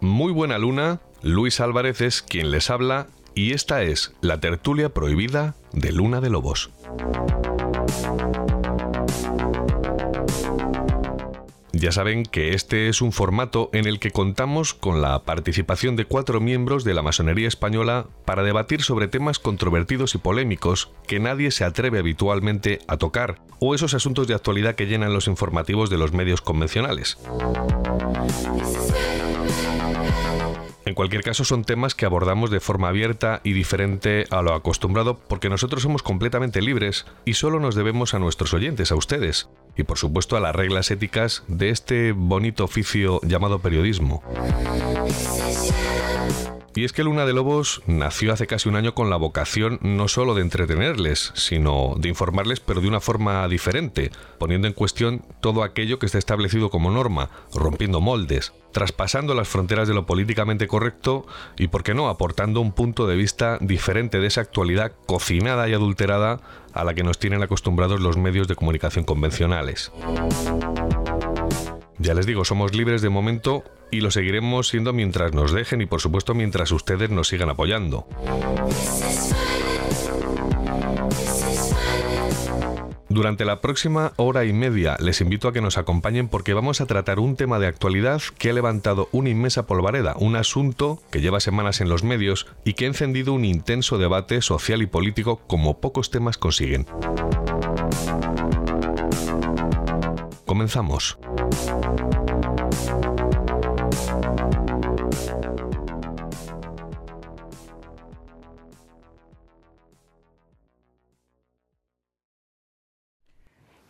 Muy buena luna, Luis Álvarez es quien les habla y esta es la tertulia prohibida de Luna de Lobos. Ya saben que este es un formato en el que contamos con la participación de cuatro miembros de la masonería española para debatir sobre temas controvertidos y polémicos que nadie se atreve habitualmente a tocar, o esos asuntos de actualidad que llenan los informativos de los medios convencionales. En cualquier caso, son temas que abordamos de forma abierta y diferente a lo acostumbrado porque nosotros somos completamente libres y solo nos debemos a nuestros oyentes, a ustedes, y por supuesto a las reglas éticas de este bonito oficio llamado periodismo. Y es que Luna de Lobos nació hace casi un año con la vocación no solo de entretenerles, sino de informarles, pero de una forma diferente, poniendo en cuestión todo aquello que está establecido como norma, rompiendo moldes, traspasando las fronteras de lo políticamente correcto y, por qué no, aportando un punto de vista diferente de esa actualidad cocinada y adulterada a la que nos tienen acostumbrados los medios de comunicación convencionales. Ya les digo, somos libres de momento y lo seguiremos siendo mientras nos dejen y por supuesto mientras ustedes nos sigan apoyando. Durante la próxima hora y media les invito a que nos acompañen porque vamos a tratar un tema de actualidad que ha levantado una inmensa polvareda, un asunto que lleva semanas en los medios y que ha encendido un intenso debate social y político como pocos temas consiguen. Comenzamos.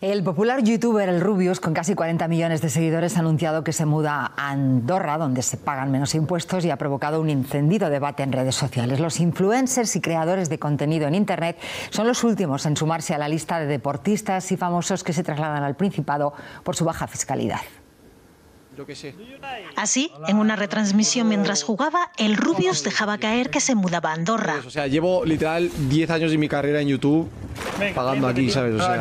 El popular youtuber El Rubius, con casi 40 millones de seguidores, ha anunciado que se muda a Andorra, donde se pagan menos impuestos, y ha provocado un encendido debate en redes sociales. Los influencers y creadores de contenido en Internet son los últimos en sumarse a la lista de deportistas y famosos que se trasladan al Principado por su baja fiscalidad. Así, en una retransmisión mientras jugaba, el Rubius dejaba caer que se mudaba a Andorra. O sea, llevo literal 10 años de mi carrera en YouTube pagando aquí, ¿sabes? O sea,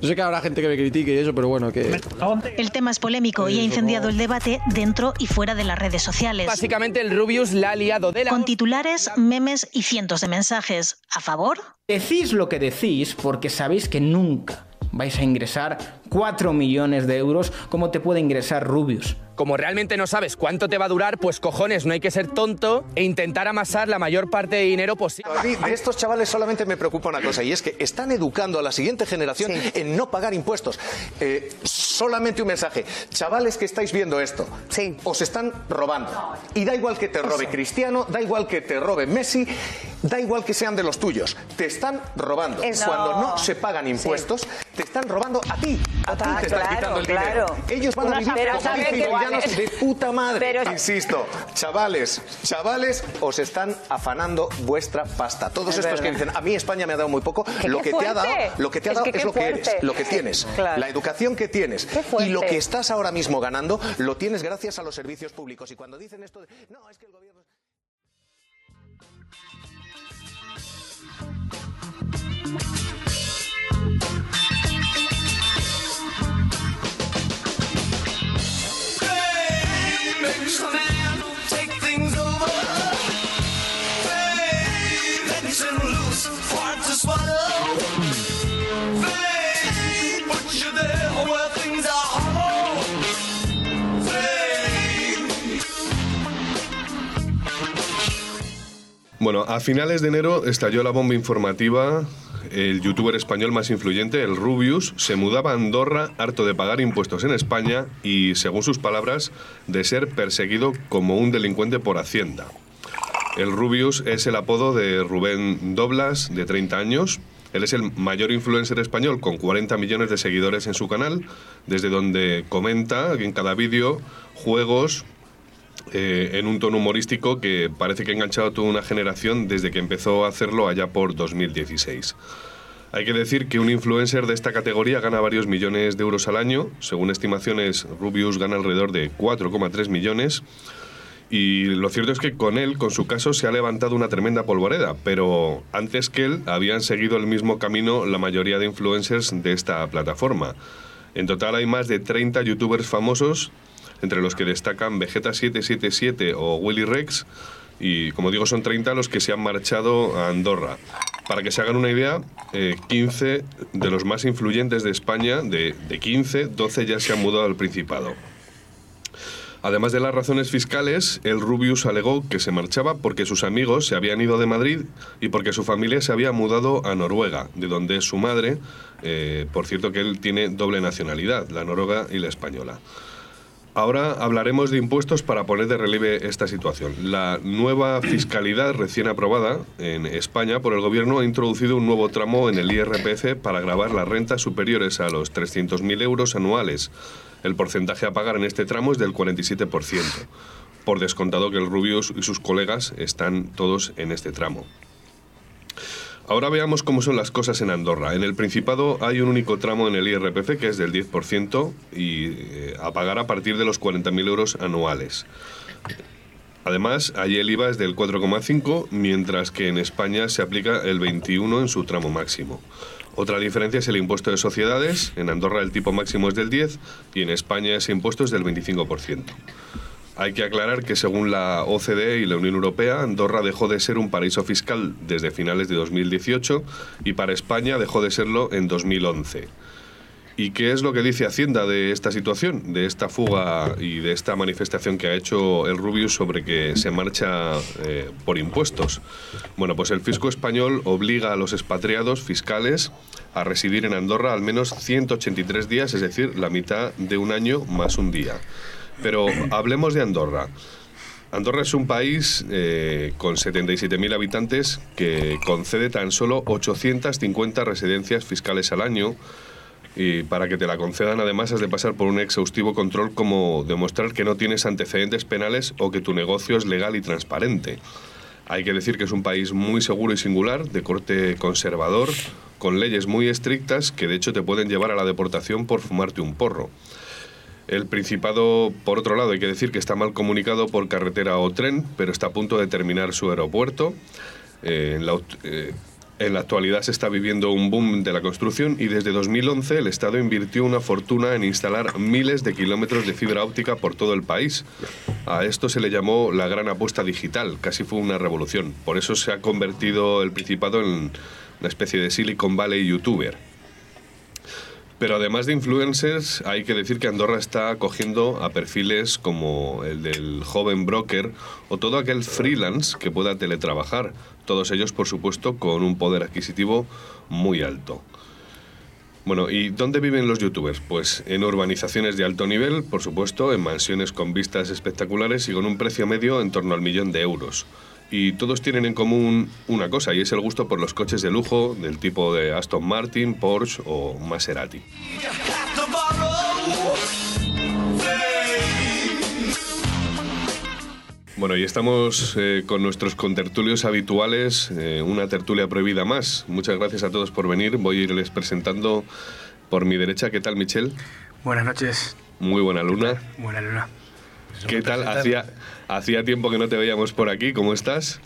yo sé que habrá gente que me critique y eso, pero bueno, que... El tema es polémico y ha incendiado el debate dentro y fuera de las redes sociales. Básicamente el Rubius la ha liado de la... Con titulares, memes y cientos de mensajes. ¿A favor? Decís lo que decís porque sabéis que nunca vais a ingresar 4 millones de euros como te puede ingresar Rubius. Como realmente no sabes cuánto te va a durar, pues cojones, no hay que ser tonto e intentar amasar la mayor parte de dinero posible. A mí de estos chavales solamente me preocupa una cosa y es que están educando a la siguiente generación en no pagar impuestos. Eh, solamente un mensaje. Chavales que estáis viendo esto, os están robando. Y da igual que te robe Cristiano, da igual que te robe Messi, da igual que sean de los tuyos. Te están robando. Eso. Cuando no se pagan impuestos, te están robando a ti. A ti te están claro, quitando el claro. dinero. Ellos van a vivir pero como de puta madre. Pero- Insisto, chavales, chavales, os están afanando vuestra pasta. Todos Es estos que dicen, a mí España me ha dado muy poco, lo qué que te ha dado, lo que te ha Es dado es lo que eres, lo que tienes, Claro. la educación que tienes y lo que estás ahora mismo ganando, lo tienes gracias a los servicios públicos. Y cuando dicen esto, de, no, es que el gobierno Hey, make me Bueno, a finales de enero estalló la bomba informativa. El youtuber español más influyente, el Rubius, se mudaba a Andorra harto de pagar impuestos en España y, según sus palabras, de ser perseguido como un delincuente por Hacienda. El Rubius es el apodo de Rubén Doblas, de 30 años. Él es el mayor influencer español con 40 millones de seguidores en su canal, desde donde comenta en cada vídeo juegos, eh, en un tono humorístico que parece que ha enganchado a toda una generación desde que empezó a hacerlo allá por 2016. Hay que decir que un influencer de esta categoría gana varios millones de euros al año. Según estimaciones, Rubius gana alrededor de 4,3 millones. Y lo cierto es que con él, con su caso, se ha levantado una tremenda polvareda, pero antes que él habían seguido el mismo camino la mayoría de influencers de esta plataforma. En total hay más de 30 youtubers famosos, entre los que destacan Vegeta777 o Willy Rex, y como digo son 30 los que se han marchado a Andorra. Para que se hagan una idea, 15 eh, de los más influyentes de España, de, de 15, 12 ya se han mudado al Principado. Además de las razones fiscales, el Rubius alegó que se marchaba porque sus amigos se habían ido de Madrid y porque su familia se había mudado a Noruega, de donde su madre. Eh, por cierto que él tiene doble nacionalidad, la noruega y la española. Ahora hablaremos de impuestos para poner de relieve esta situación. La nueva fiscalidad recién aprobada en España por el Gobierno ha introducido un nuevo tramo en el IRPF para grabar las rentas superiores a los 300.000 euros anuales el porcentaje a pagar en este tramo es del 47%, por descontado que el Rubius y sus colegas están todos en este tramo. Ahora veamos cómo son las cosas en Andorra. En el Principado hay un único tramo en el IRPF que es del 10% y eh, a pagar a partir de los 40.000 euros anuales. Además, allí el IVA es del 4,5, mientras que en España se aplica el 21 en su tramo máximo. Otra diferencia es el impuesto de sociedades. En Andorra el tipo máximo es del 10 y en España ese impuesto es del 25%. Hay que aclarar que según la OCDE y la Unión Europea, Andorra dejó de ser un paraíso fiscal desde finales de 2018 y para España dejó de serlo en 2011. ¿Y qué es lo que dice Hacienda de esta situación, de esta fuga y de esta manifestación que ha hecho el Rubius sobre que se marcha eh, por impuestos? Bueno, pues el fisco español obliga a los expatriados fiscales a residir en Andorra al menos 183 días, es decir, la mitad de un año más un día. Pero hablemos de Andorra. Andorra es un país eh, con 77.000 habitantes que concede tan solo 850 residencias fiscales al año y para que te la concedan además has de pasar por un exhaustivo control como demostrar que no tienes antecedentes penales o que tu negocio es legal y transparente. Hay que decir que es un país muy seguro y singular, de corte conservador, con leyes muy estrictas que de hecho te pueden llevar a la deportación por fumarte un porro. El Principado, por otro lado, hay que decir que está mal comunicado por carretera o tren, pero está a punto de terminar su aeropuerto. Eh, la, eh, en la actualidad se está viviendo un boom de la construcción y desde 2011 el Estado invirtió una fortuna en instalar miles de kilómetros de fibra óptica por todo el país. A esto se le llamó la gran apuesta digital, casi fue una revolución. Por eso se ha convertido el Principado en una especie de Silicon Valley youtuber. Pero además de influencers, hay que decir que Andorra está acogiendo a perfiles como el del joven broker o todo aquel freelance que pueda teletrabajar. Todos ellos, por supuesto, con un poder adquisitivo muy alto. Bueno, ¿y dónde viven los youtubers? Pues en urbanizaciones de alto nivel, por supuesto, en mansiones con vistas espectaculares y con un precio medio en torno al millón de euros y todos tienen en común una cosa y es el gusto por los coches de lujo del tipo de Aston Martin, Porsche o Maserati. Bueno, y estamos eh, con nuestros contertulios habituales, eh, una tertulia prohibida más. Muchas gracias a todos por venir. Voy a irles presentando por mi derecha. ¿Qué tal, Michelle? Buenas noches. Muy buena luna. Buena luna. ¿Qué tal? Hacía, hacía tiempo que no te veíamos por aquí. ¿Cómo estás?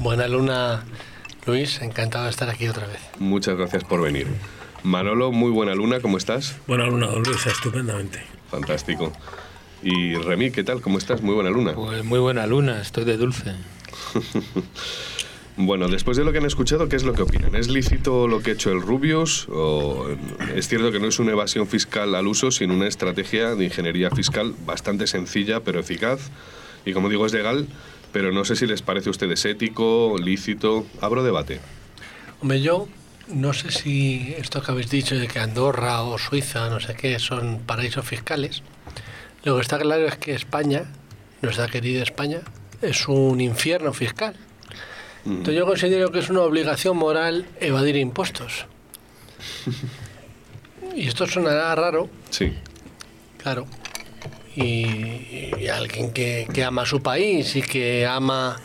Buena luna, Luis. Encantado de estar aquí otra vez. Muchas gracias por venir. Manolo, muy buena luna. ¿Cómo estás? Buena luna, don Luis. Estupendamente. Fantástico. Y Remy, ¿qué tal? ¿Cómo estás? Muy buena luna. Pues muy buena luna. Estoy de dulce. Bueno, después de lo que han escuchado, ¿qué es lo que opinan? ¿Es lícito lo que ha hecho el Rubius? ¿O es cierto que no es una evasión fiscal al uso, sino una estrategia de ingeniería fiscal bastante sencilla pero eficaz? Y como digo, es legal, pero no sé si les parece a ustedes ético, lícito. Abro debate. Hombre, yo no sé si esto que habéis dicho de que Andorra o Suiza, no sé qué, son paraísos fiscales. Lo que está claro es que España, nuestra querida España, es un infierno fiscal. Entonces yo considero que es una obligación moral evadir impuestos. y esto sonará raro. Sí. Claro. Y, alguien que, ama su país y que ama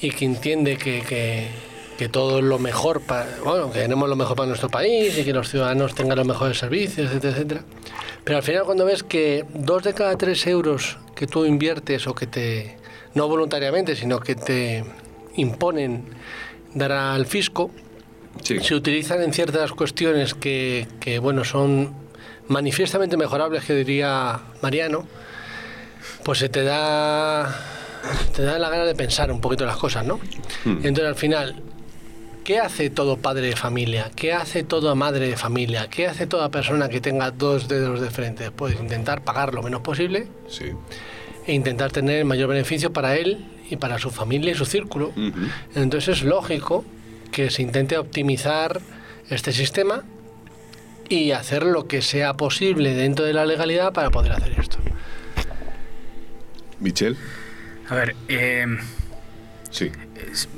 y que entiende que, que todo es lo mejor para, bueno, que queremos lo mejor para nuestro país y que los ciudadanos tengan los mejores servicios, etcétera, etcétera. Pero al final cuando ves que dos de cada tres euros que tú inviertes o que te, no voluntariamente, sino que te imponen dar al fisco, se utilizan en ciertas cuestiones que, que, bueno, son manifiestamente mejorables, que diría Mariano, pues se te da te da la gana de pensar un poquito las cosas, ¿no? Hmm. Entonces al final, ¿qué hace todo padre de familia? ¿Qué hace toda madre de familia? ¿Qué hace toda persona que tenga dos dedos de frente? Pues intentar pagar lo menos posible sí. e intentar tener el mayor beneficio para él y para su familia y su círculo. Entonces es lógico que se intente optimizar este sistema y hacer lo que sea posible dentro de la legalidad para poder hacer esto. Michel. A ver, eh, sí.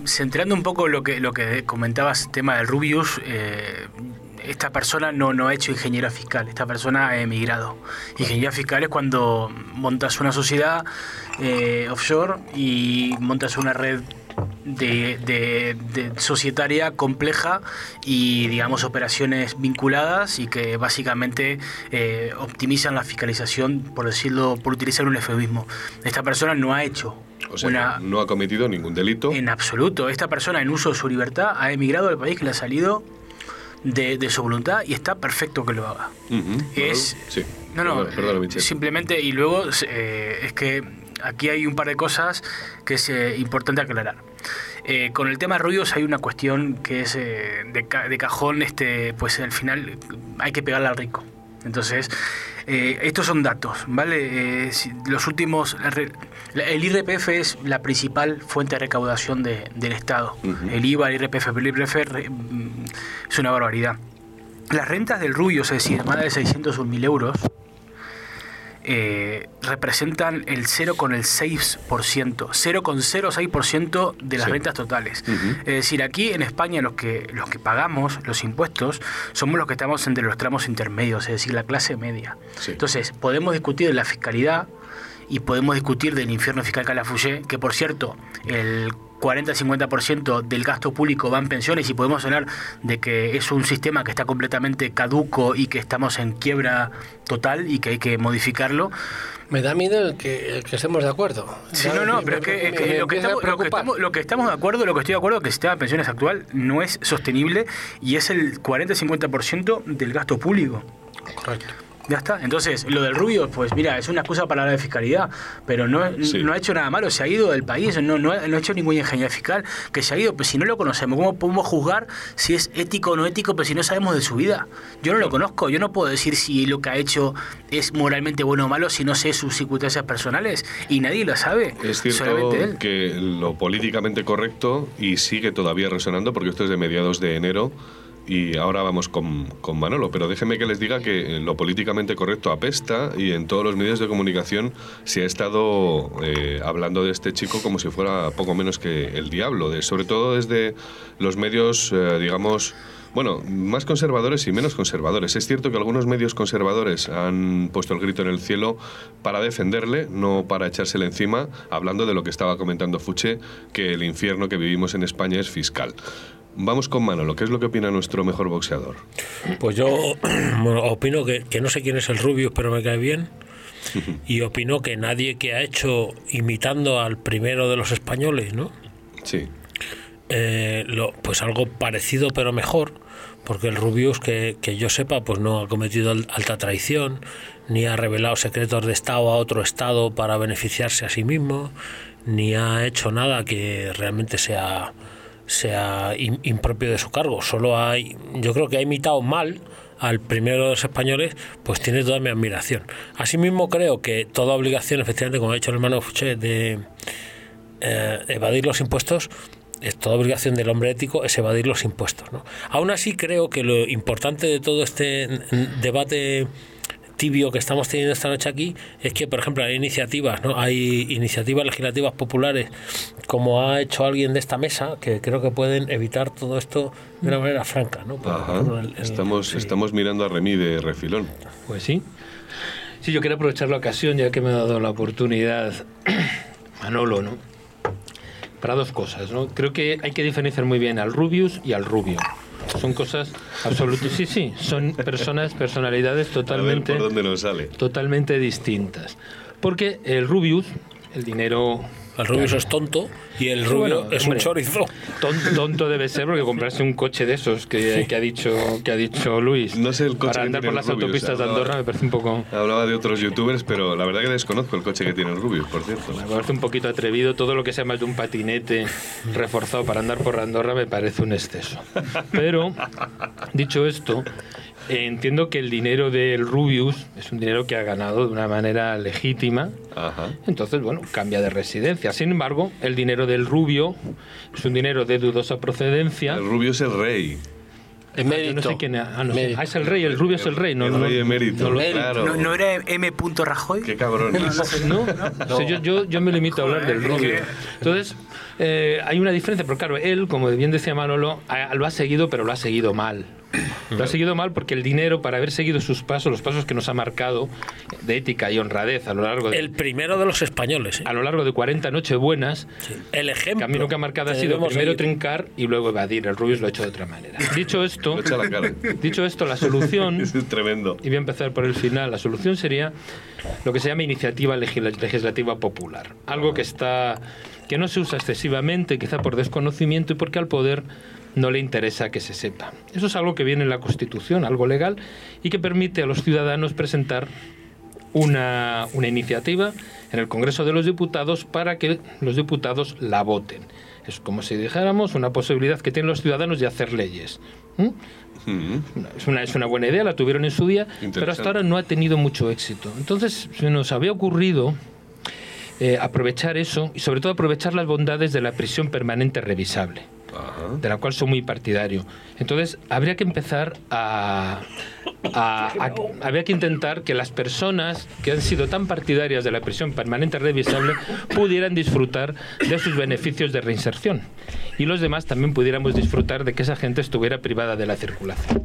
centrando un poco lo que, lo que comentabas, tema del Rubius, eh, esta persona no, no ha hecho ingeniería fiscal, esta persona ha emigrado. Ingeniería fiscal es cuando montas una sociedad eh, offshore y montas una red de, societaria compleja y digamos operaciones vinculadas y que básicamente eh, optimizan la fiscalización por decirlo por utilizar un eufemismo. Esta persona no ha hecho o sea, no ha cometido ningún delito. En absoluto. Esta persona en uso de su libertad ha emigrado del país que le ha salido de, su voluntad y está perfecto que lo haga. Es sí. no no simplemente y luego eh, es que aquí hay un par de cosas que es eh, importante aclarar. Eh, con el tema de ruidos hay una cuestión que es eh, de, cajón, este, pues al final hay que pegarle al rico. Entonces, estos son datos, ¿vale? los últimos, el IRPF es la principal fuente de recaudación del Estado. El IVA, el IRPF, el IRPF mm, es una barbaridad. Las rentas del rubio, es decir, más de 601.000 euros, eh, representan el 0,6%, 0,06% de las rentas totales. Es decir, aquí en España los que, los que pagamos los impuestos somos los que estamos entre los tramos intermedios, es decir, la clase media. Entonces, podemos discutir de la fiscalidad y podemos discutir del infierno fiscal Calafuyé, que por cierto, el 40-50% del gasto público va en pensiones y podemos hablar de que es un sistema que está completamente caduco y que estamos en quiebra total y que hay que modificarlo. Me da miedo el que, estemos de acuerdo. Sí, no, no, pero es que, lo, que estamos, de acuerdo, lo que estoy de acuerdo es que el sistema de pensiones actual no es sostenible y es el 40-50% del gasto público. Correcto. Ya está. Entonces, lo del rubio, pues mira, es una excusa para la fiscalidad, pero no, no ha hecho nada malo, se ha ido del país, no, no, ha, hecho ninguna ingeniería fiscal, que se ha ido, pues si no lo conocemos, ¿cómo podemos juzgar si es ético o no ético, pues si no sabemos de su vida? Yo no lo conozco, yo no puedo decir si lo que ha hecho es moralmente bueno o malo si no sé sus circunstancias personales, y nadie lo sabe. Es cierto que lo políticamente correcto, y sigue todavía resonando, porque esto es de mediados de enero, y ahora vamos con, con, Manolo, pero déjenme que les diga que lo políticamente correcto apesta y en todos los medios de comunicación se ha estado eh, hablando de este chico como si fuera poco menos que el diablo, sobre todo desde los medios, eh, digamos, bueno, más conservadores y menos conservadores. Es cierto que algunos medios conservadores han puesto el grito en el cielo para defenderle, no para echársele encima, hablando de lo que estaba comentando Fuche, que el infierno que vivimos en España es fiscal. Vamos con Manolo, ¿qué es lo que opina nuestro mejor boxeador? Pues yo opino que, no sé quién es el Rubio, pero me cae bien. Y opino que nadie que ha hecho imitando al primero de los españoles, ¿no? Sí. Eh, lo, pues algo parecido pero mejor, porque el Rubius, que, que yo sepa, pues no ha cometido alta traición, ni ha revelado secretos de Estado a otro Estado para beneficiarse a sí mismo, ni ha hecho nada que realmente sea sea impropio de su cargo. Solo hay, yo creo que ha imitado mal al primero de los españoles, pues tiene toda mi admiración. Asimismo, creo que toda obligación, efectivamente, como ha dicho el hermano Fuché, de eh, evadir los impuestos, es toda obligación del hombre ético es evadir los impuestos. ¿no? Aún así, creo que lo importante de todo este debate tibio que estamos teniendo esta noche aquí es que, por ejemplo, hay iniciativas, ¿no? Hay iniciativas legislativas populares, como ha hecho alguien de esta mesa, que creo que pueden evitar todo esto de una manera franca, ¿no? estamos, estamos mirando a Remy de refilón. Pues sí. Sí, yo quiero aprovechar la ocasión, ya que me ha dado la oportunidad Manolo, ¿no? para dos cosas. ¿no? Creo que hay que diferenciar muy bien al Rubius y al Rubio. Son cosas absolutamente. Sí, sí, son personas, personalidades totalmente. por dónde nos sale. Totalmente distintas. Porque el Rubius, el dinero el Rubius es tonto y el Rubio es un chorizo. Tonto, debe ser porque comprarse un coche de esos que, ha dicho que ha dicho Luis. No sé el coche para andar por las autopistas de Andorra me parece un poco. Hablaba de otros youtubers, pero la verdad que desconozco el coche que tiene el Rubius, por cierto. Me parece un poquito atrevido. Todo lo que sea más de un patinete reforzado para andar por Andorra me parece un exceso. Pero dicho esto, entiendo que el dinero del Rubius es un dinero que ha ganado de una manera legítima. Entonces, bueno, cambia de residencia. Sin embargo, el dinero del Rubio es un dinero de dudosa procedencia. El Rubio es el rey. Emérito. No sé quién es. Ah, no sé. ah, es el rey, el rubio es el rey. No, el rey emérito, no, claro. ¿No, era M. Rajoy? Qué cabrón. no, no. yo, yo, yo, me limito a hablar del rubio. Entonces, eh, hay una diferencia, pero claro, él, como bien decía Manolo, lo ha seguido, pero lo ha seguido mal. Lo ha seguido mal porque el dinero, para haber seguido sus pasos, los pasos que nos ha marcado de ética y honradez a lo largo de. El primero de los españoles. ¿eh? A lo largo de 40 noches buenas. El ejemplo. El camino que ha marcado ha sido primero trincar y luego evadir. El Rubius lo ha hecho de otra manera. Dicho esto. dicho esto, la solución. es tremendo. Y voy a empezar por el final. La solución sería lo que se llama iniciativa legislativa popular. Algo que está que no se usa excesivamente, quizá por desconocimiento y porque al poder no le interesa que se sepa. Eso es algo que viene en la Constitución, algo legal, y que permite a los ciudadanos presentar una, una iniciativa en el Congreso de los Diputados para que los diputados la voten. Es como si dijéramos una posibilidad que tienen los ciudadanos de hacer leyes. Es, una, es una buena idea, la tuvieron en su día, pero hasta ahora no ha tenido mucho éxito. Entonces, se nos había ocurrido eh, aprovechar eso y sobre todo aprovechar las bondades de la prisión permanente revisable de la cual soy muy partidario. Entonces, habría que empezar a, Habría que intentar que las personas que han sido tan partidarias de la prisión permanente revisable pudieran disfrutar de sus beneficios de reinserción y los demás también pudiéramos disfrutar de que esa gente estuviera privada de la circulación.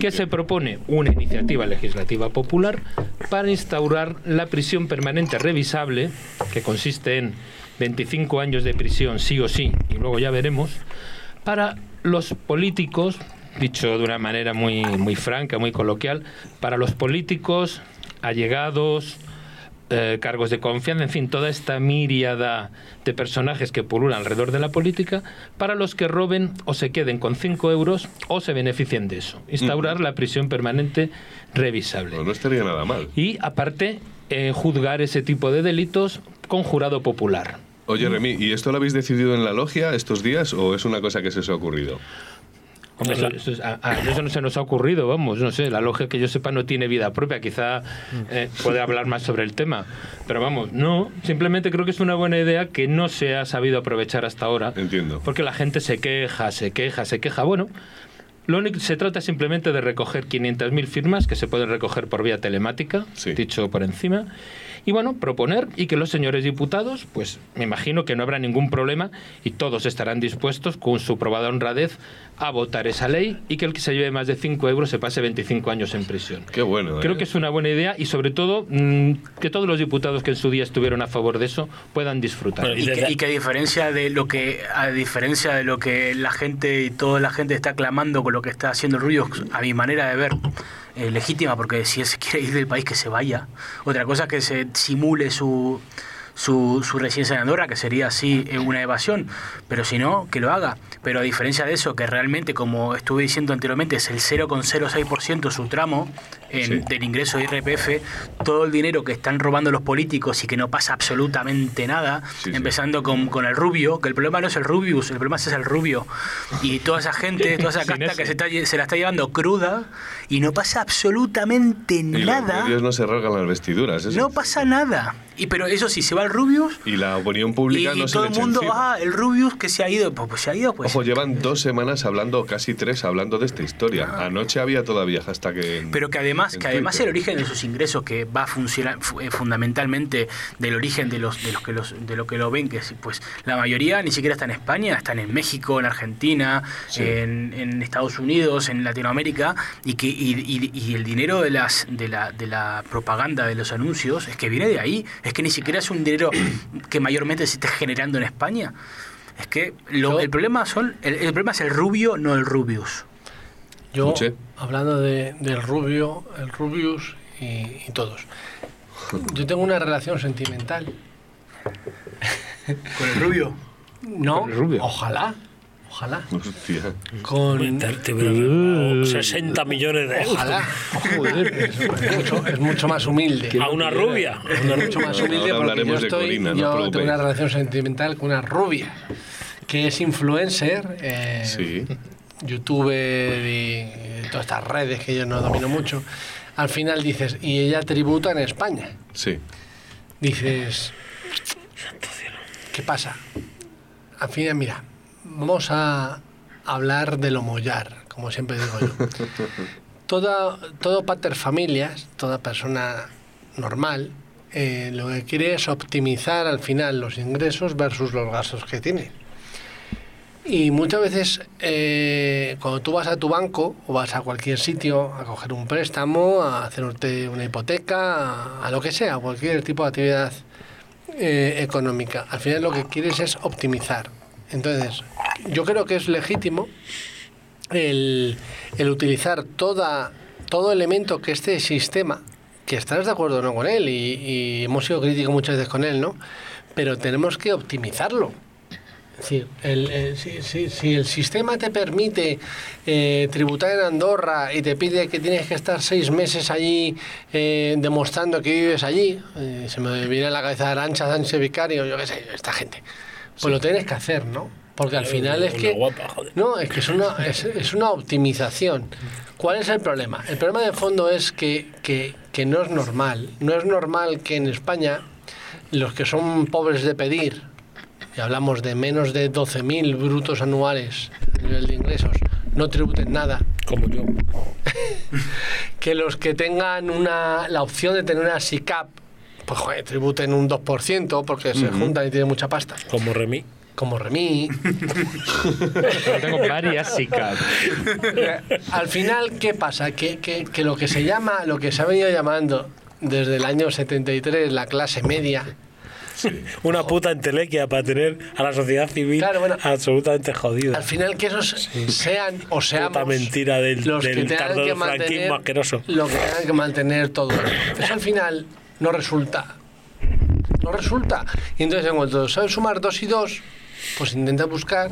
¿Qué se propone? Una iniciativa legislativa popular para instaurar la prisión permanente revisable, que consiste en 25 años de prisión sí o sí, y luego ya veremos, para los políticos, dicho de una manera muy, muy franca, muy coloquial, para los políticos, allegados, eh, cargos de confianza, en fin, toda esta miríada de personajes que pululan alrededor de la política, para los que roben o se queden con 5 euros o se beneficien de eso. Instaurar la prisión permanente revisable. no estaría nada mal. Y aparte, eh, juzgar ese tipo de delitos con jurado popular. Oye, Remy, ¿y esto lo habéis decidido en la logia estos días o es una cosa que se os ha ocurrido? Hombre, eso, eso, no se nos ha ocurrido, vamos, no sé, la logia que yo sepa no tiene vida propia, quizá eh, puede hablar más sobre el tema, pero vamos, no, simplemente creo que es una buena idea que no se ha sabido aprovechar hasta ahora. Entiendo. Porque la gente se queja, se queja, se queja, bueno, lo único, se trata simplemente de recoger 500.000 firmas que se pueden recoger por vía telemática, dicho por encima, y bueno, proponer y que los señores diputados, pues me imagino que no habrá ningún problema y todos estarán dispuestos con su probada honradez a votar esa ley y que el que se lleve más de 5 euros se pase 25 años en prisión. Qué bueno. Creo ¿eh? que es una buena idea y sobre todo mm, que todos los diputados que en su día estuvieron a favor de eso puedan disfrutar. y, que, a diferencia de lo que a diferencia de lo que la gente y toda la gente está clamando con lo que está haciendo Ruiz, a mi manera de ver eh, legítima, porque si él se quiere ir del país que se vaya. Otra cosa es que se simule su su, su residencia en Andorra, que sería así eh, una evasión, pero si no, que lo haga. Pero a diferencia de eso, que realmente, como estuve diciendo anteriormente, es el 0,06% su tramo del ingreso de IRPF, todo el dinero que están robando los políticos y que no pasa absolutamente nada, empezando con, con, el rubio, que el problema no es el rubius, el problema es el rubio. Y toda esa gente, toda esa casta que se, está, se la está llevando cruda y no pasa absolutamente nada. Los no se rasgan las vestiduras. No pasa nada. Y pero eso sí, se va el Rubius. Y la opinión pública y, no y todo el mundo, ah, el Rubius que se ha ido. Pues, pues, se ha ido, pues. Ojo, llevan dos semanas hablando, casi tres, hablando de esta historia. Ah. Anoche había todavía hasta que. Pero que además, que además el origen de sus ingresos, que va a funcionar eh, fundamentalmente del origen de los, de los que los, de lo que lo ven, que pues la mayoría ni siquiera está en España, están en México, en Argentina, en, en, Estados Unidos, en Latinoamérica, y que, y, y, el dinero de las, de la, de la propaganda, de los anuncios, es que viene de ahí es que ni siquiera es un dinero que mayormente se esté generando en España. Es que el problema son el, problema es el rubio, no el rubius. Yo, hablando de, del rubio, el rubius y, todos, yo tengo una relación sentimental. ¿Con el rubio? No, ojalá. Ojalá. Con 60 millones de euros. Ojalá. es, mucho, más humilde. A una rubia. Es mucho más humilde porque yo, estoy, yo tengo una relación sentimental con una rubia que es influencer. Eh, youtuber y todas estas redes que yo no domino mucho. Al final dices, y ella tributa en España. Sí. Dices, ¿qué pasa? Al final, mira, vamos a hablar de lo mollar, como siempre digo yo. Toda, todo pater familias, toda persona normal, eh, lo que quiere es optimizar al final los ingresos versus los gastos que tiene. Y muchas veces eh, cuando tú vas a tu banco o vas a cualquier sitio a coger un préstamo, a hacerte una hipoteca, a, lo que sea, cualquier tipo de actividad eh, económica, al final lo que quieres es optimizar. Entonces, yo creo que es legítimo el, utilizar toda, todo elemento que este sistema, que estarás de acuerdo o no con él, y, hemos sido críticos muchas veces con él, ¿no? Pero tenemos que optimizarlo. Es decir, el, si, el sistema te permite eh, tributar en Andorra y te pide que tienes que estar seis meses allí eh, demostrando que vives allí, eh, se me viene a la cabeza Arancha Sánchez Vicario, yo qué sé, esta gente, pues lo tienes que hacer, ¿no? Porque al final es que. No, es que es una, es, una optimización. ¿Cuál es el problema? El problema de fondo es que, que, no es normal. No es normal que en España los que son pobres de pedir, y hablamos de menos de 12.000 brutos anuales a nivel de ingresos, no tributen nada. Como yo. que los que tengan una, la opción de tener una SICAP, pues joder, tributen un 2% porque se juntan y tienen mucha pasta. Como Remy como Remy. tengo varias SICAP. Al final, ¿qué pasa? Que, que, que, lo que se llama, lo que se ha venido llamando desde el año 73 la clase media. Una puta entelequia para tener a la sociedad civil absolutamente jodida. Al final que esos sean o seamos puta mentira del, los del que tengan que mantener, asqueroso. Lo que tengan que mantener todo. Eso al final no resulta. No resulta. Y entonces en cuanto sabes sumar dos y dos, pues intenta buscar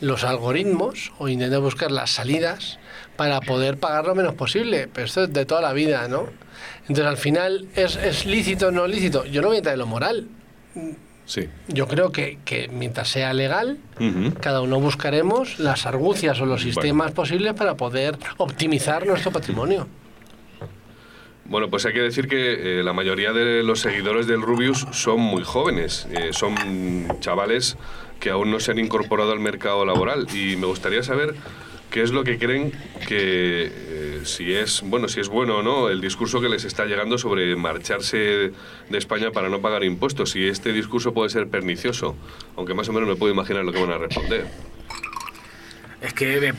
los algoritmos o intenta buscar las salidas para poder pagar lo menos posible. Pero esto es de toda la vida, ¿no? Entonces, al final, ¿es, lícito o no lícito? Yo no voy a entrar en lo moral. Sí. Yo creo que, que mientras sea legal, cada uno buscaremos las argucias o los sistemas posibles para poder optimizar nuestro patrimonio. Bueno, pues hay que decir que eh, la mayoría de los seguidores del Rubius son muy jóvenes, eh, son chavales que aún no se han incorporado al mercado laboral. Y me gustaría saber qué es lo que creen que eh, si es bueno si es bueno o no el discurso que les está llegando sobre marcharse de España para no pagar impuestos. Si este discurso puede ser pernicioso aunque más o menos me puedo imaginar lo que van a responder es que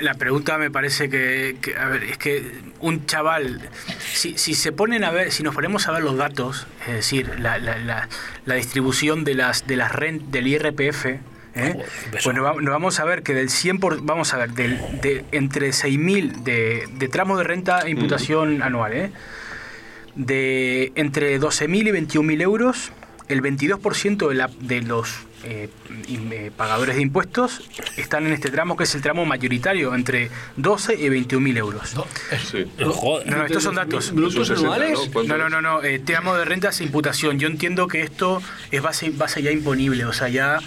la, pregunta me parece que, a ver, es que un chaval, si, si, se ponen a ver, si nos ponemos a ver los datos, es decir, la, la, la distribución de las de las rent del IRPF, ¿eh? pues nos, vamos a ver que del 100 por, vamos a ver, del, de, entre 6.000 de, de tramos de renta e imputación anual, ¿eh? de entre 12.000 y 21.000 euros, el 22% de, la, de los eh, eh, pagadores de impuestos están en este tramo que es el tramo mayoritario, entre 12 y 21 mil euros. No, no, estos son datos. ¿Brutos anuales? No, no, no, no. Eh, tramo de rentas e imputación. Yo entiendo que esto es base, base ya imponible, o sea, ya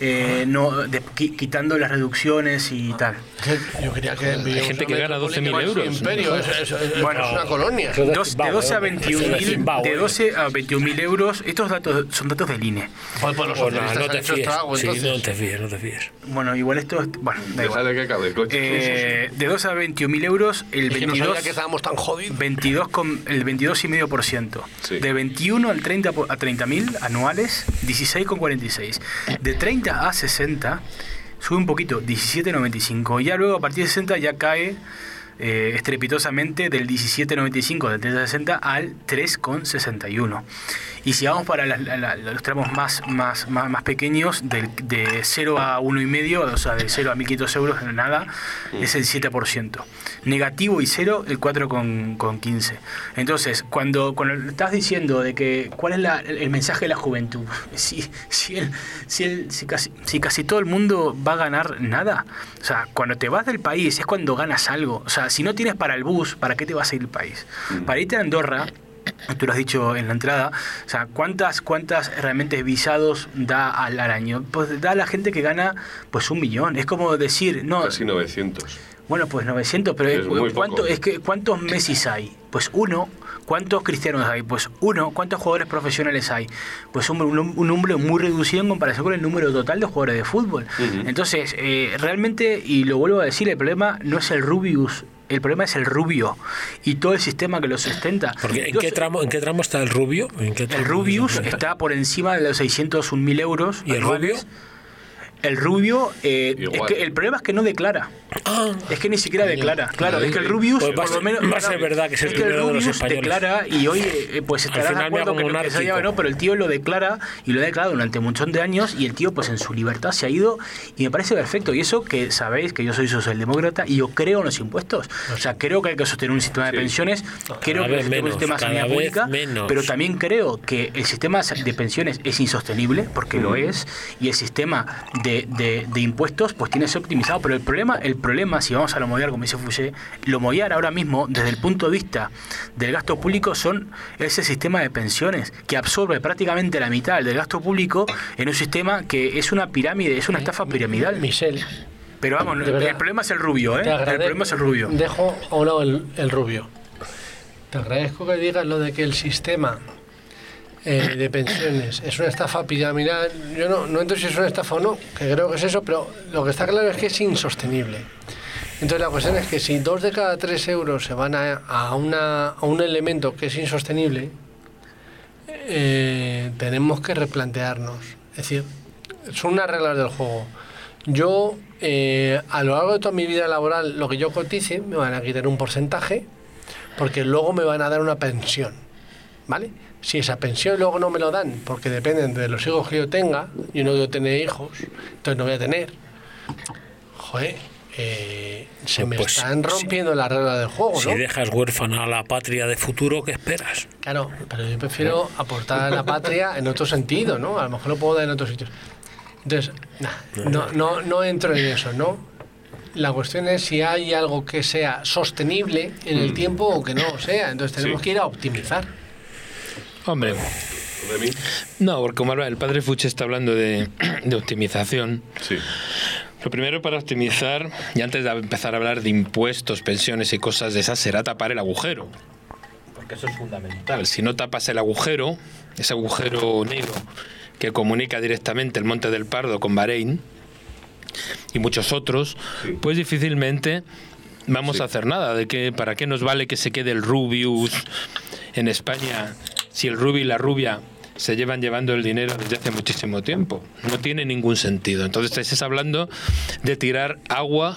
eh, no quitando las reducciones y tal. Yo quería que hay gente que gana 12 mil euros. Imperio, es, bueno, es una colonia. de 12 a 21 mil, de 12 a 21 mil euros, estos datos son datos del INE. Pues por los no te fíes. sí, no te fíes, no te fíes. Bueno, igual esto. Bueno, da igual. que acabe. Eh, de 2 a 21.000 euros, el 22. Que no que estábamos tan jodidos. 22 con, el 22,5%. Sí. De 21 al 30 a 30.000 anuales, 16,46. De 30 a 60, sube un poquito, 17,95. Y ya luego a partir de 60 ya cae. Eh, estrepitosamente del 17,95 del 30 a 60 al 3,61 Y si vamos para los tramos más, más, más, pequeños, de, de 0 a 1,5, o sea, de 0 a 1.500 euros, nada, mm. es el 7%. Negativo y cero, el 4,15. Entonces, cuando, cuando estás diciendo de que cuál es el mensaje de la juventud, si, si, si, si, casi, si casi todo el mundo va a ganar nada, o sea, cuando te vas del país es cuando ganas algo. O sea, si no tienes para el bus, ¿para qué te vas a ir del país? Mm. Para irte a Andorra, tú lo has dicho en la entrada, o sea, ¿cuántas, cuántas realmente visados da al, año? Pues da a la gente que gana pues un millón. Es como decir, no... Casi 900. Bueno, pues 900, pero es, ¿cuánto, es que, ¿cuántos Messi hay? Pues uno. ¿Cuántos cristianos hay? Pues uno. ¿Cuántos jugadores profesionales hay? Pues un, un, número muy reducido en comparación con el número total de jugadores de fútbol. Entonces, eh, realmente, y lo vuelvo a decir, el problema no es el Rubius el problema es el rubio y todo el sistema que lo sustenta. Porque, ¿en, qué tramo, ¿En qué tramo está el rubio? el Rubius está por encima de los 601.000 euros. ¿Y el rubio? El rubio, eh, es que el problema es que no declara. Ah. es que ni siquiera declara. Claro, es que el Rubius, pues por lo menos. Va a ser verdad que es el, que el Rubius declara y hoy, eh, pues estará de acuerdo que, que se no, pero el tío lo declara y lo ha declarado durante un montón de años y el tío, pues en su libertad se ha ido y me parece perfecto. Y eso que sabéis que yo soy socialdemócrata y yo creo en los impuestos. O sea, creo que hay que sostener un sistema de pensiones, creo que hay que sostener un sistema de sanidad pública, pero también creo que el sistema de pensiones es insostenible, porque lo es, y el sistema de, de, de impuestos, pues tiene que ser optimizado. Pero el problema, el problema, si vamos a lo moviar, como dice Fouché, lo moviar ahora mismo, desde el punto de vista del gasto público, son ese sistema de pensiones que absorbe prácticamente la mitad del gasto público en un sistema que es una pirámide, es una estafa piramidal. Michelle. Pero vamos, el problema es el rubio, ¿eh? El problema es el rubio. Dejo a un lado el, el rubio. Te agradezco que digas lo de que el sistema eh, de pensiones. Es una estafa piramidal. Yo no, no entro si es una estafa o no, que creo que es eso, pero lo que está claro es que es insostenible. Entonces la cuestión es que si dos de cada tres euros se van a, a, una, a un elemento que es insostenible, eh, tenemos que replantearnos. Es decir, son unas reglas del juego. Yo, eh, a lo largo de toda mi vida laboral, lo que yo cotice, me van a quitar un porcentaje, porque luego me van a dar una pensión. ¿Vale? Si esa pensión luego no me lo dan, porque dependen de los hijos que yo tenga, yo no quiero tener hijos, entonces no voy a tener. Joder, eh, se me pues están rompiendo las reglas del juego, si dejas huérfana a la patria de futuro, ¿qué esperas? Claro, pero yo prefiero aportar a la patria en otro sentido, ¿no? A lo mejor lo puedo dar en otros sitios. Entonces, no, no, no entro en eso, ¿no? La cuestión es si hay algo que sea sostenible en el mm. tiempo o que no sea. Entonces tenemos que ir a optimizar. Hombre. No, porque como el padre Fuche está hablando de, optimización. Sí. Lo primero para optimizar, y antes de empezar a hablar de impuestos, pensiones y cosas de esas, será tapar el agujero. Porque eso es fundamental. Si no tapas el agujero, ese agujero negro que comunica directamente el Monte del Pardo con Bahrein y muchos otros, pues difícilmente vamos a hacer nada. ¿De que, ¿Para qué nos vale que se quede el Rubius en España si el rubio y la rubia se llevan llevando el dinero desde hace muchísimo tiempo. No tiene ningún sentido. Entonces estás hablando de tirar agua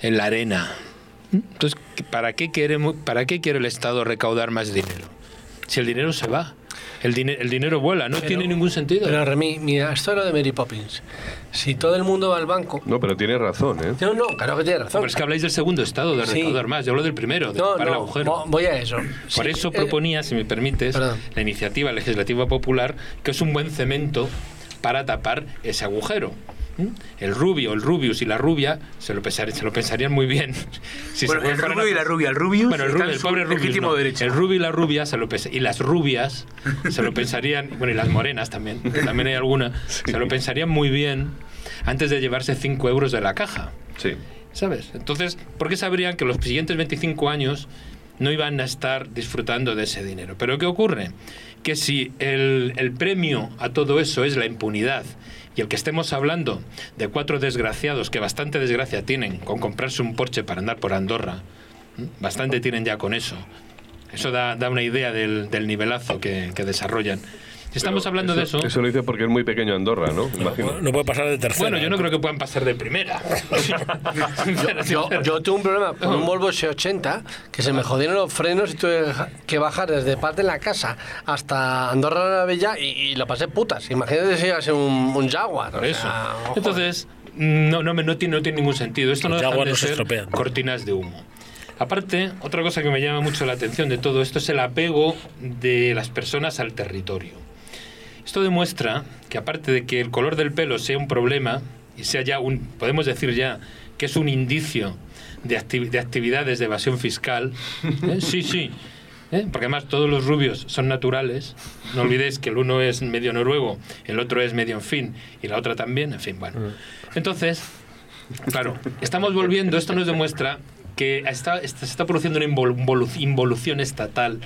en la arena. Entonces, ¿para qué, quiere, ¿para qué quiere el Estado recaudar más dinero? Si el dinero se va. El, el dinero vuela, no tiene ningún sentido. Pero Remy, mira, esto es lo de Mary Poppins. Si todo el mundo va al banco. No, pero tiene razón, ¿eh? No, no, claro que tiene razón. pero es que habláis del segundo estado, de recaudar más. Yo hablo del primero, de no, no, el agujero. Voy a eso. Por eso eh, proponía, si me permites, la iniciativa legislativa popular, que es un buen cemento para tapar ese agujero. ¿Mm? el rubio, el rubius y la rubia se lo, se lo pensarían muy bien. Si bueno, el rubio y la rubia, el rubius, bueno, el, rubio, el pobre rubius, el rubio y la rubia se lo y las rubias se lo pensarían, bueno, y las morenas también, también hay alguna, se lo pensarían muy bien antes de llevarse 5 euros de la caja. Sí. ¿Sabes? Entonces, ¿por qué sabrían que los siguientes 25 años no iban a estar disfrutando de ese dinero? Pero ¿qué ocurre? Que si el, el premio a todo eso es la impunidad y el que estemos hablando de cuatro desgraciados que bastante desgracia tienen con comprarse un Porsche para andar por Andorra, bastante tienen ya con eso. Eso da, una idea del, nivelazo que, desarrollan. Si estamos hablando de eso. Eso lo dice porque es muy pequeño Andorra, ¿no? Imagino. No puede pasar de tercera. Bueno, yo no creo que puedan pasar de primera. yo, yo, tuve un problema con un Volvo S80 que se me jodieron los frenos y tuve que bajar desde parte de la casa hasta Andorra la Bella y, lo pasé putas. Imagínate si iba a ser un, un Jaguar. Eso. Entonces, no, no, no, tiene, no tiene ningún sentido. Esto no deja de ser cortinas de humo. Aparte, otra cosa que me llama mucho la atención de todo esto es el apego de las personas al territorio. Esto demuestra que aparte de que el color del pelo sea un problema y sea ya un, podemos decir ya que es un indicio de, actividades de evasión fiscal, ¿eh? sí, sí, ¿eh? porque además todos los rubios son naturales, no olvidéis que el uno es medio noruego, el otro es medio en fin y la otra también, en fin, bueno. Mm. Entonces, claro, estamos volviendo, esto nos demuestra que está, se está produciendo una involución estatal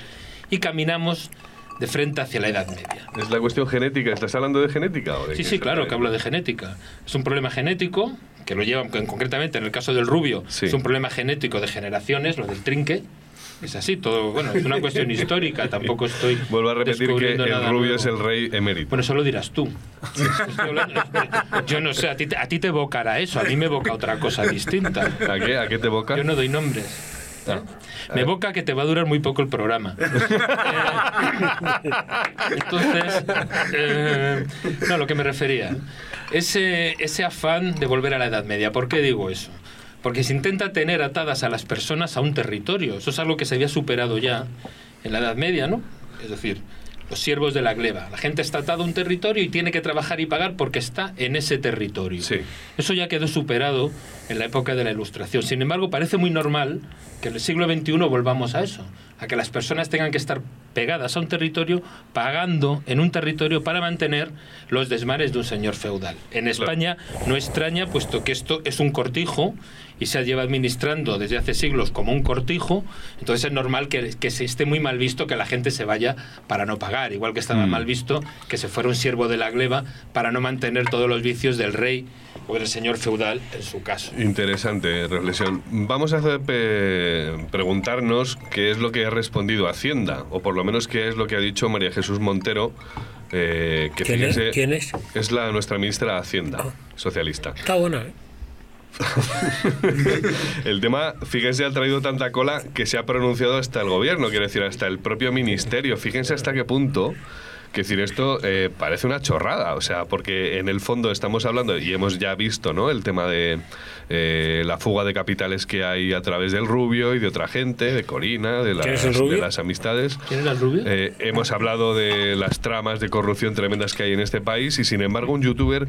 y caminamos de frente hacia la Edad Media. ¿Es la cuestión genética? ¿Estás hablando de genética? O sí, sí, claro que hablo de genética. Es un problema genético que lo llevan concretamente en el caso del rubio, es un problema genético de generaciones, lo del trinque, es así, todo, bueno, es una cuestión histórica, tampoco estoy. Vuelvo a repetir que el rubio es el rey emérito. Bueno, eso lo dirás tú. Yo no sé, a ti, a ti te evocará eso, a mí me evoca otra cosa distinta. ¿A qué? ¿A qué te evoca? Yo no doy nombres. Me evoca que te va a durar muy poco el programa. Entonces, eh, no, lo que me refería, ese, ese afán de volver a la Edad Media, ¿por qué digo eso? Porque se intenta tener atadas a las personas a un territorio. Eso es algo que se había superado ya en la Edad Media, ¿no? Es decir, los siervos de la gleba. La gente está atada a un territorio y tiene que trabajar y pagar porque está en ese territorio. Sí. Eso ya quedó superado en la época de la Ilustración. Sin embargo, parece muy normal que en el siglo XXI volvamos a eso, a que las personas tengan que estar pegadas a un territorio, pagando en un territorio para mantener los desmares de un señor feudal. En España no extraña, puesto que esto es un cortijo y se lleva administrando desde hace siglos como un cortijo, entonces es normal que, que se esté muy mal visto que la gente se vaya para no pagar, igual que estaba mm. mal visto que se fuera un siervo de la gleba para no mantener todos los vicios del rey o del señor feudal en su caso. Interesante reflexión. Vamos a hacer, preguntarnos qué es lo que ha respondido Hacienda, o por lo menos qué es lo que ha dicho María Jesús Montero, eh, que ¿Quién, es? ¿Quién es? Es la, nuestra ministra de Hacienda, ah. socialista. Está buena, ¿eh? el tema, fíjense, ha traído tanta cola que se ha pronunciado hasta el gobierno, quiero decir, hasta el propio ministerio. Fíjense hasta qué punto que decir, esto eh, parece una chorrada, o sea, porque en el fondo estamos hablando, y hemos ya visto, ¿no? El tema de eh, la fuga de capitales que hay a través del Rubio y de otra gente, de Corina, de las, de las amistades. ¿Quién es el Rubio? Eh, hemos hablado de las tramas de corrupción tremendas que hay en este país y sin embargo un youtuber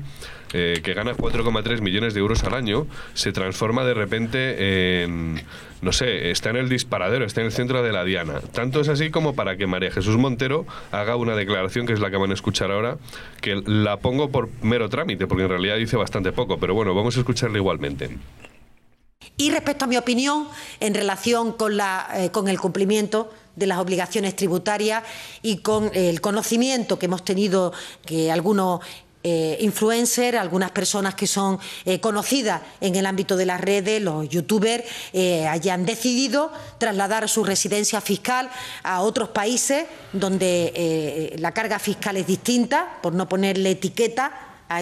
que gana 4,3 millones de euros al año se transforma de repente en no sé, está en el disparadero, está en el centro de la diana. Tanto es así como para que María Jesús Montero haga una declaración, que es la que van a escuchar ahora, que la pongo por mero trámite, porque en realidad dice bastante poco, pero bueno, vamos a escucharla igualmente. Y respecto a mi opinión en relación con, la, eh, con el cumplimiento de las obligaciones tributarias y con el conocimiento que hemos tenido que algunos eh, influencers, algunas personas que son eh, conocidas en el ámbito de las redes, los youtubers, eh, hayan decidido trasladar su residencia fiscal a otros países donde la carga fiscal es distinta, por no ponerle etiqueta a,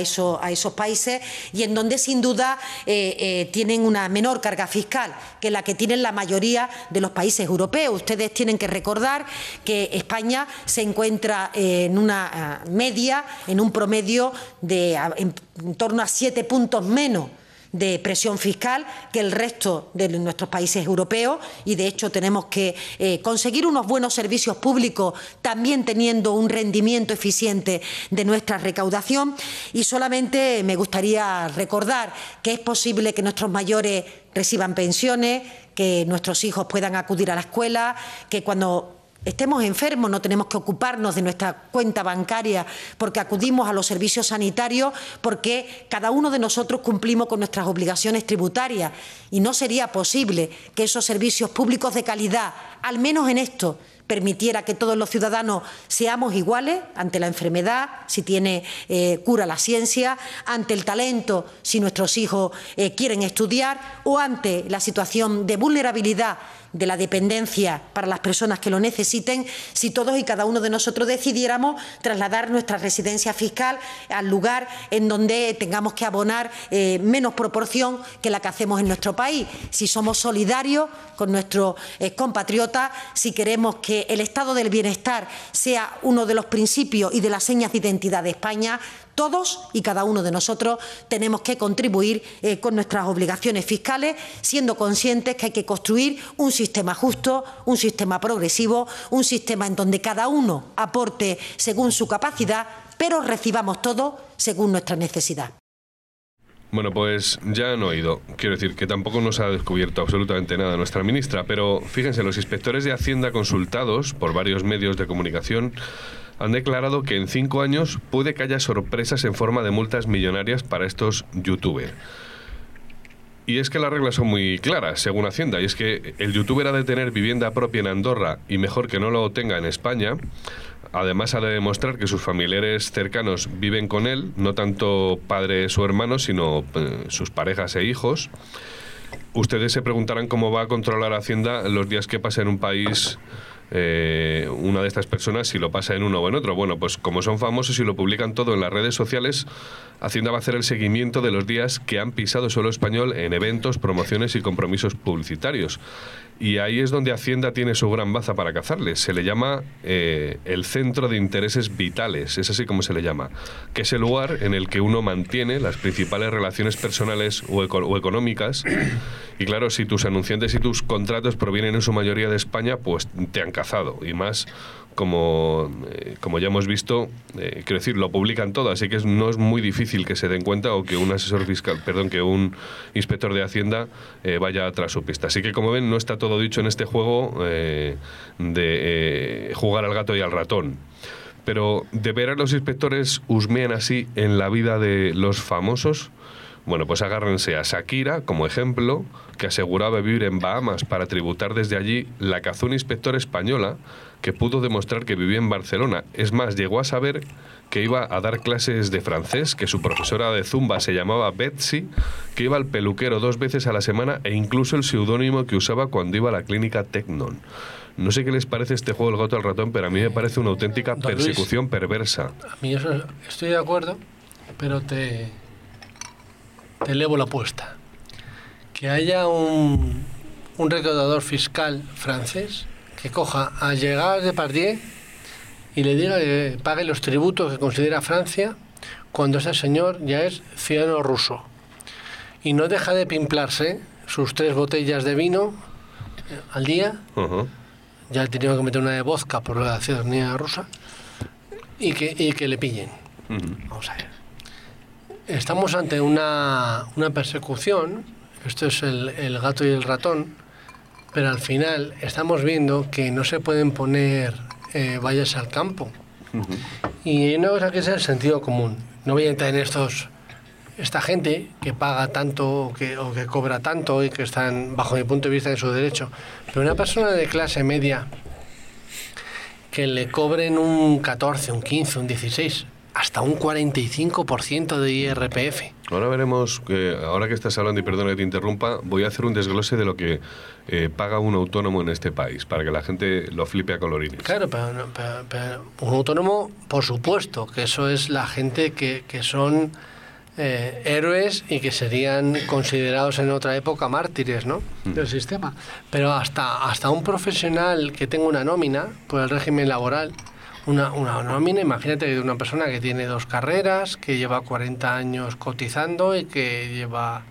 esos países y en donde sin duda eh, eh, tienen una menor carga fiscal que la que tienen la mayoría de los países europeos. Ustedes tienen que recordar que España se encuentra en una media, en un promedio de en torno a siete puntos menos de presión fiscal que el resto de nuestros países europeos. Y de hecho tenemos que eh, conseguir unos buenos servicios públicos también teniendo un rendimiento eficiente de nuestra recaudación. Y solamente me gustaría recordar que es posible que nuestros mayores reciban pensiones, que nuestros hijos puedan acudir a la escuela, que cuando estemos enfermos, no tenemos que ocuparnos de nuestra cuenta bancaria porque acudimos a los servicios sanitarios, porque cada uno de nosotros cumplimos con nuestras obligaciones tributarias. Y no sería posible que esos servicios públicos de calidad, al menos en esto, permitiera que todos los ciudadanos seamos iguales ante la enfermedad, si tiene eh, cura la ciencia, ante el talento, si nuestros hijos eh, quieren estudiar, o ante la situación de vulnerabilidad de la dependencia para las personas que lo necesiten si todos y cada uno de nosotros decidiéramos trasladar nuestra residencia fiscal al lugar en donde tengamos que abonar eh, menos proporción que la que hacemos en nuestro país. Si somos solidarios con nuestros eh, compatriotas, si queremos que el estado del bienestar sea uno de los principios y de las señas de identidad de España, todos y cada uno de nosotros tenemos que contribuir eh, con nuestras obligaciones fiscales, siendo conscientes que hay que construir un sistema justo, un sistema progresivo, un sistema en donde cada uno aporte según su capacidad, pero recibamos todo según nuestra necesidad. Bueno, pues ya han oído. Quiero decir que tampoco nos ha descubierto absolutamente nada nuestra ministra, pero fíjense, los inspectores de Hacienda consultados por varios medios de comunicación han declarado que en cinco años puede que haya sorpresas en forma de multas millonarias para estos youtubers. Y es que las reglas son muy claras, según Hacienda, y es que el youtuber ha de tener vivienda propia en Andorra y mejor que no lo tenga en España. Además, ha de demostrar que sus familiares cercanos viven con él, no tanto padres o hermanos, sino eh, sus parejas e hijos. Ustedes se preguntarán cómo va a controlar Hacienda los días que pasa en un país eh, una de estas personas si lo pasa en uno o en otro. Bueno, pues como son famosos y lo publican todo en las redes sociales, Hacienda va a hacer el seguimiento de los días que han pisado suelo español en eventos, promociones y compromisos publicitarios. Y ahí es donde Hacienda tiene su gran baza para cazarles. Se le llama eh, el centro de intereses vitales, es así como se le llama, que es el lugar en el que uno mantiene las principales relaciones personales o, o económicas. Y claro, si tus anunciantes y tus contratos provienen en su mayoría de España, pues te han cazado. Y más como, eh, como ya hemos visto, eh, quiero decir, lo publican todo, así que no es muy difícil que se den cuenta o que un asesor fiscal, perdón, que un inspector de Hacienda eh, vaya tras su pista. Así que, como ven, no está todo dicho en este juego de jugar al gato y al ratón. Pero de ver a los inspectores husmean así en la vida de los famosos, bueno, pues agárrense a Shakira como ejemplo, que aseguraba vivir en Bahamas para tributar desde allí, la cazó una inspectora española que pudo demostrar que vivía en Barcelona. Es más, llegó a saber que iba a dar clases de francés, que su profesora de zumba se llamaba Betsy, que iba al peluquero dos veces a la semana e incluso el seudónimo que usaba cuando iba a la clínica Tecnon. No sé qué les parece este juego El gato al ratón, pero a mí me parece una auténtica persecución perversa. A mí eso estoy de acuerdo, pero te, te elevo la apuesta. Que haya un, un recaudador fiscal francés que coja a llegar de Pardier y le diga que pague los tributos que considera Francia cuando ese señor ya es ciudadano ruso. Y no deja de pimplarse sus tres botellas de vino eh, al día. Ya ha tenido que meter una de vodka por la ciudadanía rusa. Y que, y que le pillen. Vamos a ver. Estamos ante una, una persecución. Esto es el, el gato y el ratón pero al final estamos viendo que no se pueden poner eh, vallas al campo. Y hay una cosa que es el sentido común. No voy a entrar en estos esta gente que paga tanto o que, o que cobra tanto y que están, bajo mi punto de vista, en su derecho. Pero una persona de clase media que le cobren un 14, un 15, un 16, hasta un 45% de IRPF. Ahora veremos, que ahora que estás hablando, y perdona que te interrumpa, voy a hacer un desglose de lo que eh, paga un autónomo en este país, para que la gente lo flipe a colorines. Claro, pero, un autónomo, por supuesto, que eso es la gente que, que son eh, héroes y que serían considerados en otra época mártires ¿no? Mm. del sistema. Pero hasta, hasta un profesional que tenga una nómina por el régimen laboral, una, una nómina, imagínate de una persona que tiene dos carreras, que lleva 40 años cotizando y que lleva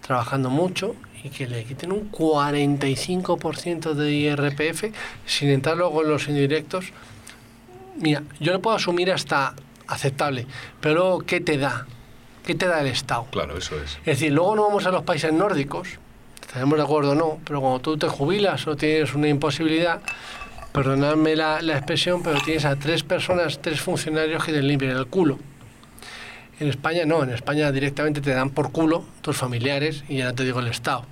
trabajando mucho que le quiten un 45% de IRPF sin entrar luego en los indirectos. Mira, yo lo puedo asumir hasta aceptable, pero luego, ¿qué te da? ¿Qué te da el Estado? Claro, eso es. Es decir, luego no vamos a los países nórdicos, estaremos de acuerdo o no, pero cuando tú te jubilas o tienes una imposibilidad, perdonadme la, la, expresión, pero tienes a tres personas, tres funcionarios que te limpian el culo. En España no, en España directamente te dan por culo tus familiares y ya no te digo el Estado.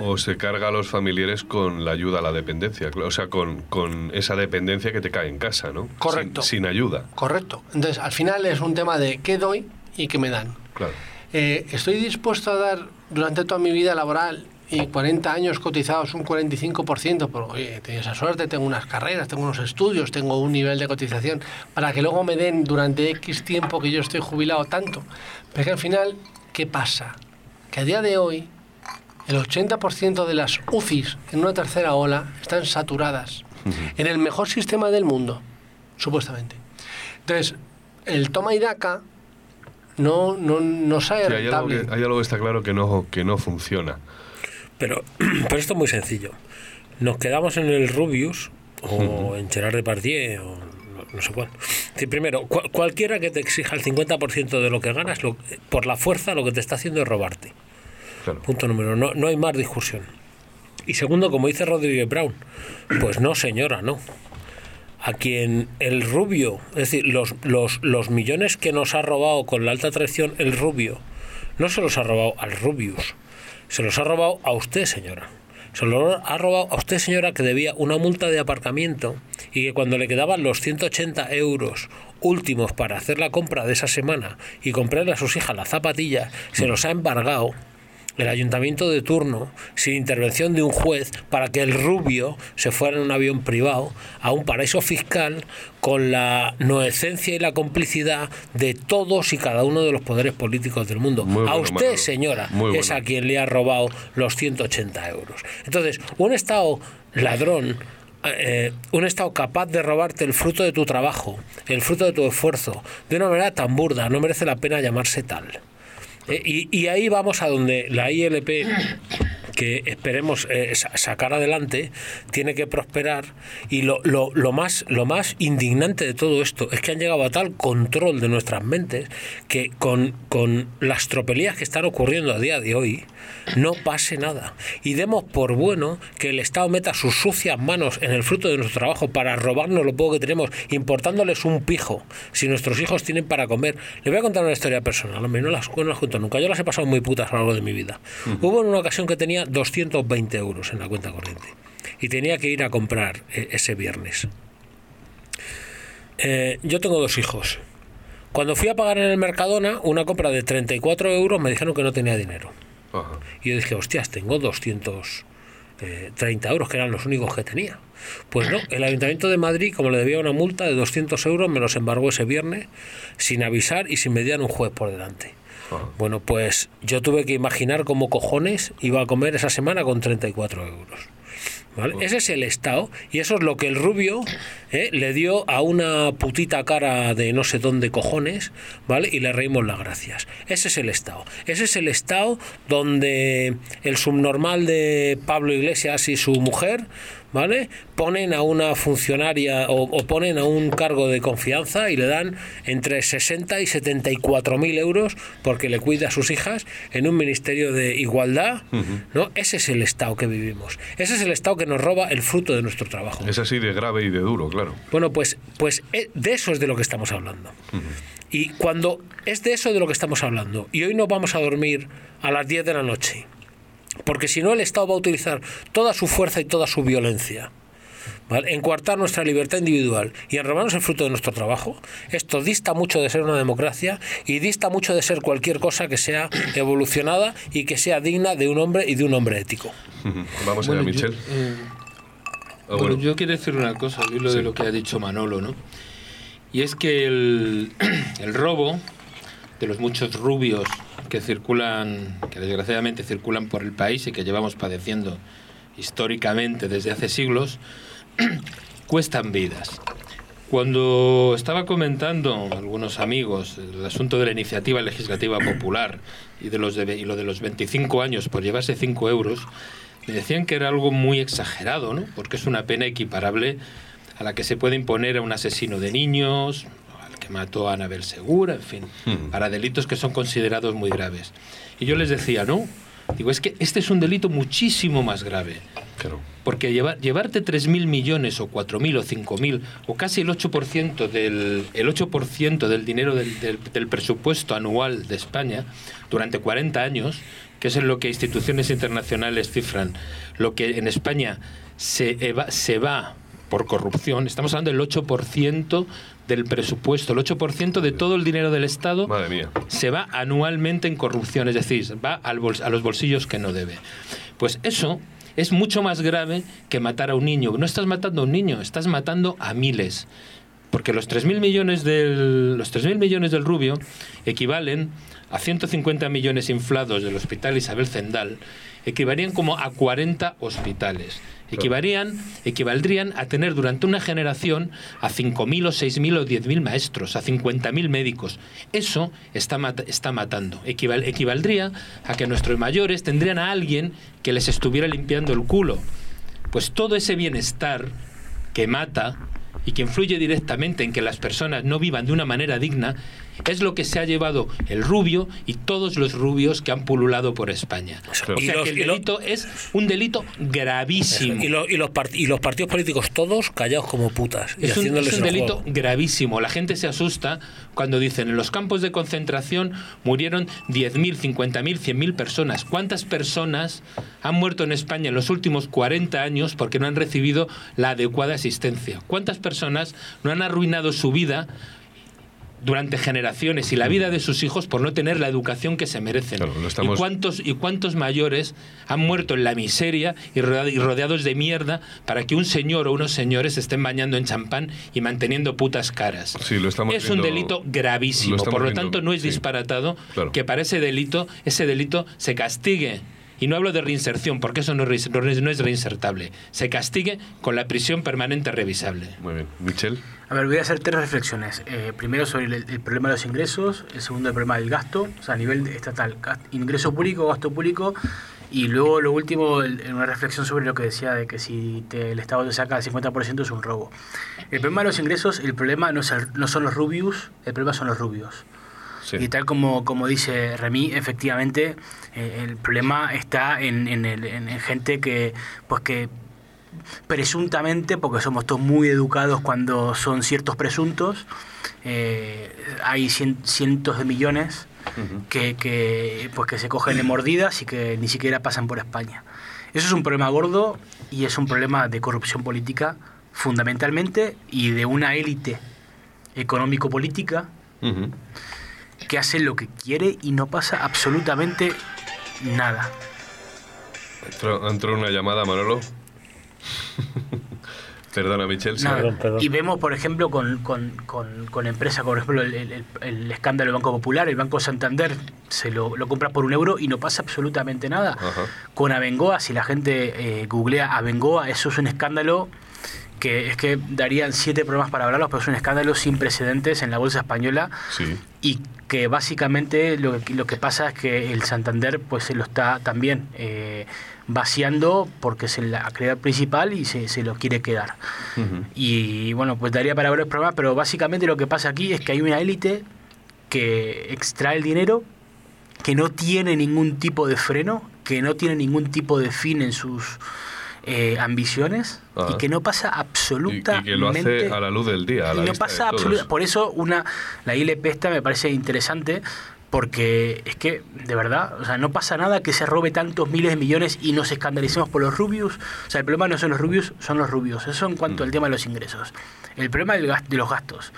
O, se carga a los familiares con la ayuda a la dependencia, o sea, con, con esa dependencia que te cae en casa, ¿no? Correcto. Sin, ayuda. Correcto. Entonces, al final es un tema de qué doy y qué me dan. Claro. Eh, estoy dispuesto a dar durante toda mi vida laboral y 40 años cotizados un 45%, pero oye, tengo esa suerte, tengo unas carreras, tengo unos estudios, tengo un nivel de cotización, para que luego me den durante X tiempo que yo estoy jubilado tanto. Pero que al final, ¿qué pasa? Que a día de hoy el 80% de las UCIs en una tercera ola están saturadas, en el mejor sistema del mundo, supuestamente. Entonces, el toma y daca no, no, no sale hay, algo que, hay algo que está claro que no, que no funciona. Pero, pero esto es muy sencillo. Nos quedamos en el Rubius o en Gerard Depardieu o no, sé cuál. primero, cualquiera que te exija el 50% de lo que ganas, por la fuerza lo que te está haciendo es robarte. Punto número no, no hay más discusión. Y segundo, como dice Rodríguez Brown, pues no señora, no. A quien el rubio, es decir, los, los, los millones que nos ha robado con la alta traición el rubio, no se los ha robado al Rubius, se los ha robado a usted, señora. Se los ha robado a usted, señora, que debía una multa de aparcamiento y que cuando le quedaban los 180 euros últimos para hacer la compra de esa semana y comprarle a sus hijas la zapatilla, se los ha embargado el ayuntamiento de turno, sin intervención de un juez, para que el rubio se fuera en un avión privado a un paraíso fiscal con la noecencia y la complicidad de todos y cada uno de los poderes políticos del mundo. a usted, señora, es a quien le ha robado los 180 euros. Entonces, un Estado ladrón eh, un Estado capaz de robarte el fruto de tu trabajo, el fruto de tu esfuerzo, de una manera tan burda, no merece la pena llamarse tal. Eh, y, ahí vamos a donde la ILP que esperemos eh, sacar adelante tiene que prosperar. Y lo, lo, lo, más, lo más indignante de todo esto es que han llegado a tal control de nuestras mentes que con, con las tropelías que están ocurriendo a día de hoy no pase nada y demos por bueno que el Estado meta sus sucias manos en el fruto de nuestro trabajo para robarnos lo poco que tenemos importándoles un pijo si nuestros hijos tienen para comer le voy a contar una historia personal hombre no las, no las cuento nunca yo las he pasado muy putas a lo largo de mi vida hubo en una ocasión que tenía 220 euros en la cuenta corriente y tenía que ir a comprar eh, ese viernes. Eh, yo tengo dos hijos. Cuando fui a pagar en el Mercadona una compra de 34 euros me dijeron que no tenía dinero. Y yo dije, hostias, tengo 230 eh, euros, que eran los únicos que tenía. Pues no, el Ayuntamiento de Madrid, como le debía una multa de 200 euros, me los embargó ese viernes sin avisar y sin mediar un juez por delante. Bueno, pues yo tuve que imaginar cómo cojones iba a comer esa semana con 34 euros. Ese es el Estado y eso es lo que el rubio ¿eh? le dio a una putita cara de no sé dónde cojones, ¿vale? Y le reímos las gracias. Ese es el Estado. Ese es el Estado donde el subnormal de Pablo Iglesias y su mujer ¿vale? Ponen a una funcionaria o, ponen a un cargo de confianza y le dan entre 60 y 74 mil euros porque le cuida a sus hijas en un ministerio de igualdad, ¿no? Ese es el estado que vivimos. Ese es el estado que nos roba el fruto de nuestro trabajo. Es así de grave y de duro, claro. Bueno, pues, pues eh, de eso es de lo que estamos hablando. Y cuando es de eso de lo que estamos hablando, y hoy no vamos a dormir a las 10 de la noche, porque si no, el Estado va a utilizar toda su fuerza y toda su violencia. en coartar nuestra libertad individual y en robarnos el fruto de nuestro trabajo, esto dista mucho de ser una democracia y dista mucho de ser cualquier cosa que sea evolucionada y que sea digna de un hombre y de un hombre ético. Vamos a Michel. Eh, ah, bueno, yo quiero decir una cosa, al hilo de lo que ha dicho Manolo, ¿no? Y es que el, el robo de los muchos rubios que circulan, que desgraciadamente circulan por el país y que llevamos padeciendo históricamente desde hace siglos, cuestan vidas. Cuando estaba comentando algunos amigos el asunto de la iniciativa legislativa popular y, de los y lo de los 25 años por llevarse 5 euros, me decían que era algo muy exagerado, ¿no? porque es una pena equiparable a la que se puede imponer a un asesino de niños, que mató a Anabel Segura, en fin, hmm. para delitos que son considerados muy graves. Y yo les decía, no, digo, es que este es un delito muchísimo más grave. Porque llevarte 3.000 millones o 4.000 o 5.000 o casi el 8% del, el 8 del dinero del, del, presupuesto anual de España durante 40 años, que es en lo que instituciones internacionales cifran, lo que en España se, se va por corrupción, estamos hablando del 8% del presupuesto, el 8% de todo el dinero del Estado se va anualmente en corrupción, es decir, va al a los bolsillos que no debe. Pues eso es mucho más grave que matar a un niño. No estás matando a un niño, estás matando a miles. Porque los 3.000 millones del, los 3.000 millones del rubio equivalen a 150 millones inflados del Hospital Isabel Zendal, equivaldrían como a 40 hospitales. Equivaldrían a tener durante una generación a 5.000 o 6.000 o 10.000 maestros, a 50.000 médicos. Eso está, está matando. equivaldría a que nuestros mayores tendrían a alguien que les estuviera limpiando el culo. Pues todo ese bienestar que mata y que influye directamente en que las personas no vivan de una manera digna, es lo que se ha llevado el rubio y todos los rubios que han pululado por España. O sea que el delito es un delito gravísimo. Y, los, y los partidos políticos todos callados como putas. es un, delito gravísimo. La gente se asusta cuando dicen en los campos de concentración murieron 10.000, 50.000, 100.000 personas. ¿Cuántas personas han muerto en España en los últimos 40 años porque no han recibido la adecuada asistencia? ¿Cuántas personas no han arruinado su vida durante generaciones y la vida de sus hijos por no tener la educación que se merecen. ¿Y, cuántos, ¿Y cuántos mayores han muerto en la miseria y rodeados de mierda para que un señor o unos señores estén bañando en champán y manteniendo putas caras? es un delito gravísimo, por lo tanto no es disparatado que para ese delito, ese delito se castigue y no hablo de reinserción, porque eso no es, no es reinsertable, se castigue con la prisión permanente revisable. Muy bien. Michel. A ver, voy a hacer tres reflexiones. Eh, primero sobre el, problema de los ingresos, el segundo el problema del gasto, o sea, a nivel estatal, ingreso público, gasto público, y luego lo último, una reflexión sobre lo que decía de que si el Estado te saca el 50% es un robo. El problema de los ingresos, el problema no, no son los rubios, el problema son los rubios. Y tal como, como dice Remy, efectivamente el problema está en, en, gente que, pues que presuntamente, porque somos todos muy educados cuando son ciertos presuntos, eh, hay cientos de millones que, que, pues que se cogen de mordidas y que ni siquiera pasan por España. Eso es un problema gordo y es un problema de corrupción política fundamentalmente y de una élite económico-política que hace lo que quiere y no pasa absolutamente nada. Entró, una llamada, Manolo. Perdona, Michelle. Y vemos, por ejemplo, con, con, con, empresas, por ejemplo, el, escándalo del Banco Popular, el Banco Santander se lo, lo compra por un euro y no pasa absolutamente nada. Con Abengoa, si la gente eh, googlea Abengoa, eso es un escándalo que es que darían siete programas para hablarlos, pero es un escándalo sin precedentes en la bolsa española. Y que básicamente lo que, lo que pasa es que el Santander pues se lo está también eh, vaciando porque es la actividad principal y se, se lo quiere quedar. Y bueno, pues daría para ver el programa, pero básicamente lo que pasa aquí es que hay una élite que extrae el dinero, que no tiene ningún tipo de freno, que no tiene ningún tipo de fin en sus eh, ambiciones y que no pasa absolutamente... Y, que lo hace a la luz del día. A la no pasa Por eso una, la ILP esta me parece interesante porque es que, de verdad, o sea, no pasa nada que se robe tantos miles de millones y nos escandalicemos por los rubios. O sea, el problema no son los rubios, son los rubios. Eso en cuanto mm. al tema de los ingresos. El problema del de los gastos.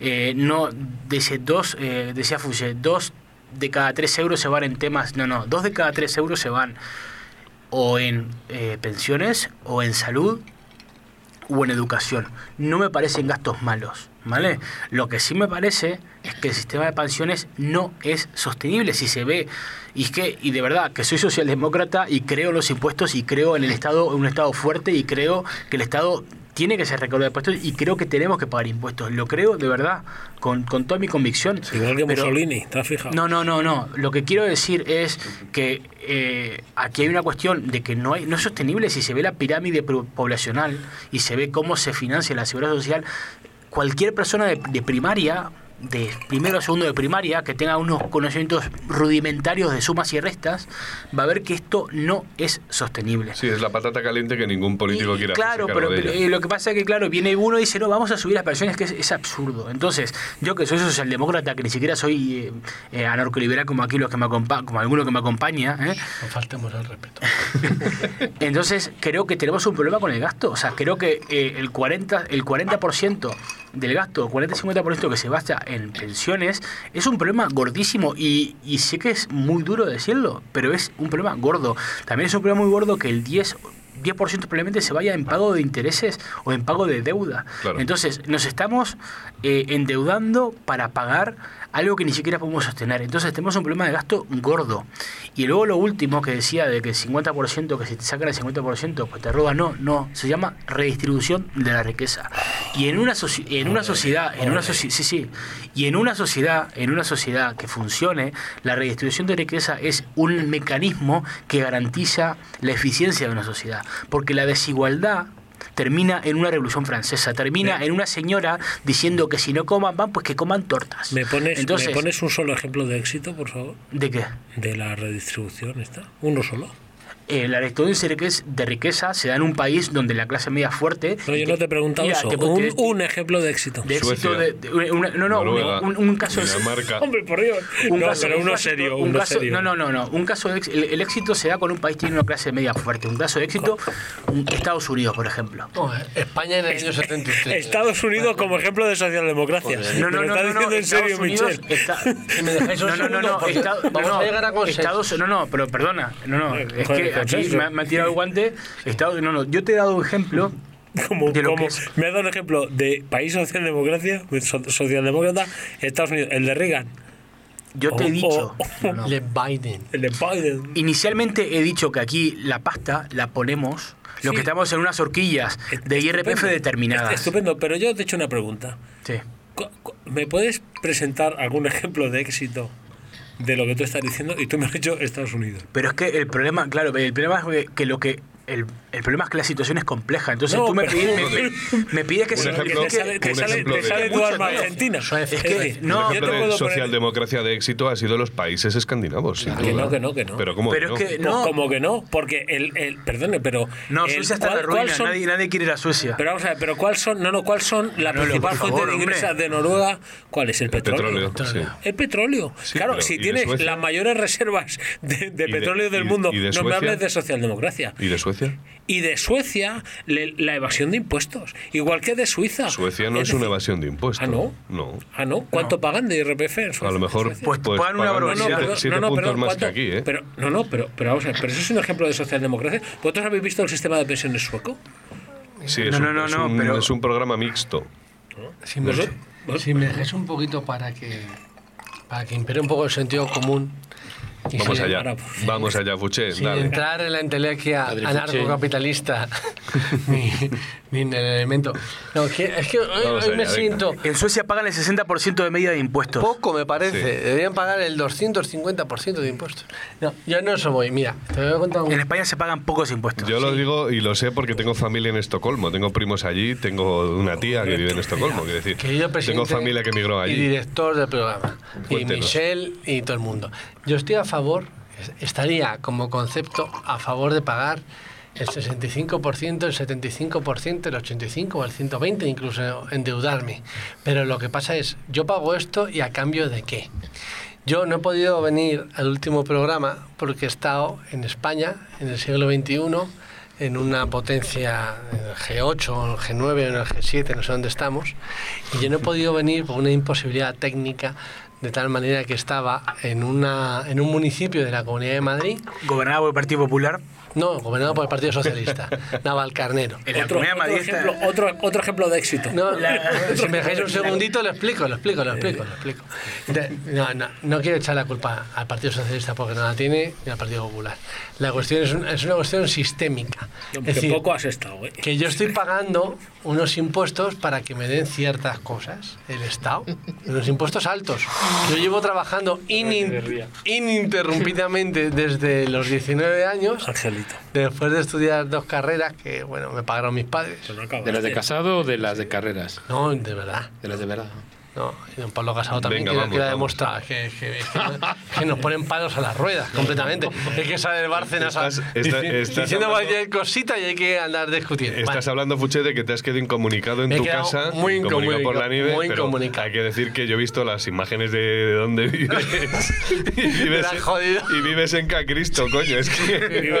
Eh, no, dice dos, eh, decía Fuge, dos de cada tres euros se van en temas. No, no, dos de cada tres euros se van o en eh, pensiones o en salud o en educación. No me parecen gastos malos, ¿vale? Lo que sí me parece es que el sistema de pensiones no es sostenible si se ve y es que y de verdad que soy socialdemócrata y creo en los impuestos y creo en el Estado en un Estado fuerte y creo que el Estado tiene que ser recaudado de impuestos y creo que tenemos que pagar impuestos. Lo creo de verdad, con, toda mi convicción. Igual que Mussolini, ¿estás fijado? No, no, no, no. Lo que quiero decir es que eh, aquí hay una cuestión de que no, hay, no es sostenible si se ve la pirámide poblacional y se ve cómo se financia la seguridad social. Cualquier persona de primaria de primero o segundo de primaria, que tenga unos conocimientos rudimentarios de sumas y restas, va a ver que esto no es sostenible. Sí, es la patata caliente que ningún político quiera Claro, pero, eh, lo que pasa es que, claro, viene uno y dice, no, vamos a subir las pensiones, que es, absurdo. Entonces, yo que soy socialdemócrata, que ni siquiera soy eh, eh anarcoliberal como aquí los que me como alguno que me acompaña. ¿eh? No faltemos al respeto. Entonces, creo que tenemos un problema con el gasto. O sea, creo que el 40%, el 40 del gasto, 40-50% que se basa en pensiones, es un problema gordísimo y, y sé que es muy duro decirlo, pero es un problema gordo. También es un problema muy gordo que el 10 10% probablemente se vaya en pago de intereses o en pago de deuda. Entonces, nos estamos eh, endeudando para pagar algo que ni siquiera podemos sostener. Entonces tenemos un problema de gasto gordo. Y luego lo último que decía de que el 50%, que si te sacan el 50%, pues te roban, no, no, se llama redistribución de la riqueza. Y en una, en una sociedad, en una sí, sí, y en una sociedad, en una sociedad que funcione, la redistribución de riqueza es un mecanismo que garantiza la eficiencia de una sociedad. Porque la desigualdad termina en una revolución francesa, termina en una señora diciendo que si no coman van, pues que coman tortas. ¿Me pones, Entonces, ¿me pones un solo ejemplo de éxito, por favor? ¿De qué? De la redistribución esta. Uno solo eh, la redistribución de riqueza se da en un país donde la clase media fuerte. No, yo no te he preguntado eso. un, ejemplo de éxito. De éxito de, no, no, un, caso de. Hombre, por Dios. Un caso, pero uno serio. Un caso, No, no, no, no. Un caso de, el, éxito se da con un país que tiene una clase media fuerte. Un caso de éxito, Estados Unidos, por ejemplo. España en el año 73. Estados Unidos como ejemplo de socialdemocracia. No, no, no. ¿Estás diciendo en serio, Michel? no, no, no, no. Vamos a llegar a Estados, no, no, pero perdona. No, no. Es que me, ha tirado el guante. Estado, no, no, yo te he dado un ejemplo como, como me ha dado un ejemplo de país socialdemocracia, socialdemócrata, Estados Unidos, el de Reagan. Yo te he dicho. el de Biden. El de Biden. Inicialmente he dicho que aquí la pasta la ponemos. Lo que estamos en unas horquillas de IRPF determinadas. Estupendo, pero yo te he hecho una pregunta. Sí. ¿Me puedes presentar algún ejemplo de éxito de lo que tú estás diciendo y tú me has dicho Estados Unidos. Pero es que el problema, claro, el problema es que lo que el, el, problema es que la situación es compleja. Entonces tú me, pides, me, pides que, se, ejemplo, que, sale, te sale, te sale tu arma argentina. Es que, no, yo te puedo socialdemocracia de éxito ha sido los países escandinavos. que no, que no, que no. Pero ¿cómo pero que, es que no? Como que no, porque el, el perdone, pero no, Suecia está en la ruina, son, nadie, nadie, quiere ir a Suecia. Pero vamos a ver, pero ¿cuál son, no, no, cuál son la principal fuente de ingresos de Noruega? ¿Cuál es el petróleo? El petróleo. El petróleo. Claro, si tienes las mayores reservas de petróleo del mundo, no me hables de socialdemocracia. ¿Y de Suecia? Y de Suecia la evasión de impuestos, igual que de Suiza. Suecia no es, una evasión de impuestos. ¿Ah, no? No. ¿Ah, no? ¿Cuánto pagan de IRPF? A lo mejor pues, pues pagan una barbaridad. No, no, puntos más que aquí, ¿eh? Pero, no, no, pero, pero vamos a ver, pero eso es un ejemplo de socialdemocracia. ¿Vosotros habéis visto el sistema de pensiones sueco? Sí, es, un, es, un, pero... es un programa mixto. Si me, si me dejáis un poquito para que, para que impere un poco el sentido común Vamos allá, vamos allá, Fuché. Sin entrar en la entelequia anarcocapitalista ni, ni, en el elemento. No, es que hoy, me siento. En Suecia pagan el 60% de media de impuestos. Poco me parece. Deberían pagar el 250% de impuestos. No, yo no eso voy. Mira, te voy a contar En España se pagan pocos impuestos. Yo lo digo y lo sé porque tengo familia en Estocolmo. Tengo primos allí, tengo una tía que vive en Estocolmo. Quiero decir, tengo familia que emigró allí. Y director del programa. Y Michelle y todo el mundo. Yo estoy a favor, estaría como concepto a favor de pagar el 65%, el 75%, el 85% o el 120%, incluso endeudarme. Pero lo que pasa es, yo pago esto y a cambio de qué. Yo no he podido venir al último programa porque he estado en España en el siglo XXI en una potencia en el G8 o en el G9 o en el G7, no sé dónde estamos, y yo no he podido venir por una imposibilidad técnica de tal manera que estaba en, una, en un municipio de la Comunidad de Madrid. ¿Gobernado por el Partido Popular? No, gobernado por el Partido Socialista, Navalcarnero. Otro, otro, ejemplo, otro, otro, ejemplo de éxito. No, si me dejáis un segundito, lo explico, lo explico, lo explico, lo explico. No, no, no quiero echar la culpa al Partido Socialista porque no la tiene ni al Partido Popular. La cuestión es, es una cuestión sistémica. es decir, poco has estado, ¿eh? Que yo estoy pagando unos impuestos para que me den ciertas cosas, el Estado, unos impuestos altos. Yo llevo trabajando ininterrumpidamente desde los 19 años. Después de estudiar dos carreras que, bueno, me pagaron mis padres. ¿De las de casado o de las de carreras? No, de verdad. De las de verdad. No, y don Pablo Casado también Venga, que, demostrar que, que, nos ponen palos a las ruedas completamente. Es que sale de Bárcenas diciendo cualquier cosita y hay que andar discutiendo. Estás hablando, Fuche, de que te has quedado incomunicado en tu casa, muy incomunicado por la nieve, muy pero hay que decir que yo he visto las imágenes de, dónde vives y, vives y vives en Cacristo, coño, es que...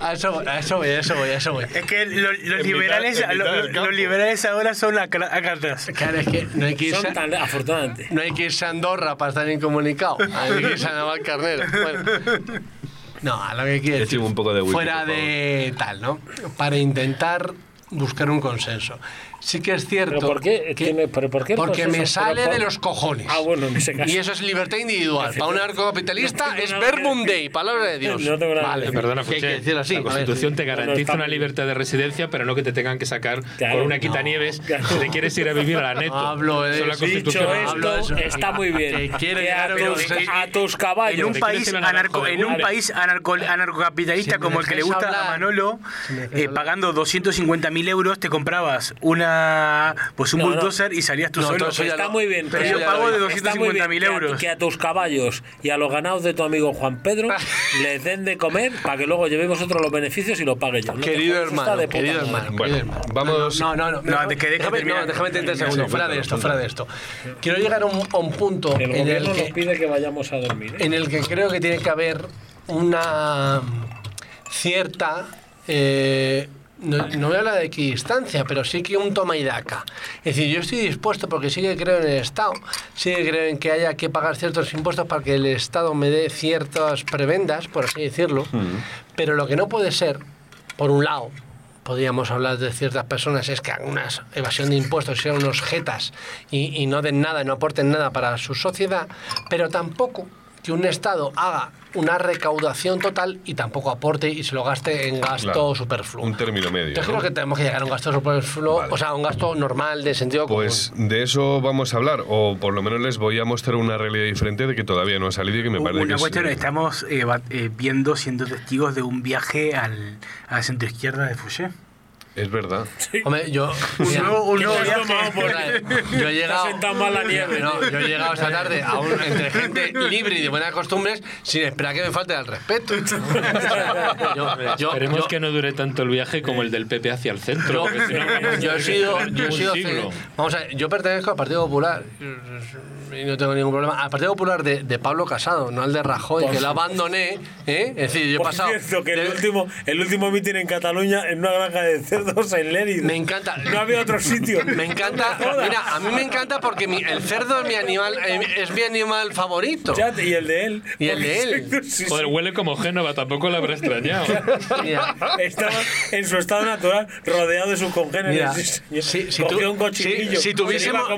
a eso voy, a eso voy, a eso voy, a eso voy. Es que los, liberales, los, liberales ahora son a cartas. Claro, es que no hay que irse, tan, afortunadamente. No hay que irse a Andorra para estar incomunicado. Hay que irse a Navalcarnero. Bueno. No, a lo que quiero decir. Un poco de fuera de tal, ¿no? Para intentar buscar un consenso sí que es cierto. ¿Pero por qué? Que, ¿Pero por qué porque me sale de los cojones. Ah, bueno, en ese caso. Y eso es libertad individual. Para un anarcocapitalista es verbum dei, palabra de Dios. No tengo nada vale, perdona, hay que decir así. La Constitución te garantiza una libertad de residencia, pero no que te tengan que sacar por una quitanieves si te quieres ir a vivir a la neto. Hablo de eso. Dicho esto, está muy bien. Que a, tus, a tus caballos. En un país, anarco, en un país anarco, anarcocapitalista como el que le gusta a Manolo, eh, pagando 250.000 euros, te comprabas una pues un bulldozer y salías tú solo. está muy bien. Pero yo pago de 250.000 euros. Que a, tus caballos y a los ganados de tu amigo Juan Pedro les den de comer para que luego llevemos otros los beneficios y lo pague yo. querido, hermano, querido hermano, bueno, vamos. No, no, no. no, que déjame, no déjame 30 segundos. Fuera de esto, fuera de esto. Quiero llegar a un, a un punto el en el que. nos pide que vayamos a dormir. ¿eh? En el que creo que tiene que haber una cierta. Eh, no, no, voy a hablar de equidistancia, pero sí que un toma y daca. Es decir, yo estoy dispuesto, porque sí que creo en el Estado, sí que creo en que haya que pagar ciertos impuestos para que el Estado me dé ciertas prebendas, por así decirlo, pero lo que no puede ser, por un lado, podríamos hablar de ciertas personas, es que hagan una evasión de impuestos, sean unos jetas y, y no den nada, no aporten nada para su sociedad, pero tampoco que un Estado haga una recaudación total y tampoco aporte y se lo gaste en gasto superfluo. Un término medio. Yo creo que tenemos que llegar a un gasto superfluo, o sea, un gasto normal de sentido pues común. Pues de eso vamos a hablar, o por lo menos les voy a mostrar una realidad diferente de que todavía no ha salido y que me parece una que cuestión, estamos eh, eh, viendo, siendo testigos de un viaje al, a la centroizquierda de Fouché. Es verdad. Hombre, yo. Un nuevo, Yo he llegado. No, yo he llegado esta tarde a un, entre gente libre y de buenas costumbres sin esperar que me falte el respeto. yo, Esperemos que no dure tanto el viaje como el del PP hacia el centro. yo he sido. Yo he sido vamos a ver, yo pertenezco al Partido Popular y no tengo ningún problema. Al Partido Popular de, de Pablo Casado, no al de Rajoy, que lo abandoné. ¿eh? Es decir, yo he pasado. Cierto, que el, último, el último mitin en Cataluña en una granja de cerdo en Me encanta. No había otro sitio. Me encanta. Mira, a mí me encanta porque el cerdo es mi animal, eh, es mi animal favorito. y el de él. Y el de él. Joder, huele como Génova, tampoco lo habrá extrañado. Estaba en su estado natural, rodeado de sus congéneres. si, si, un cochinillo. Si, tuviésemos.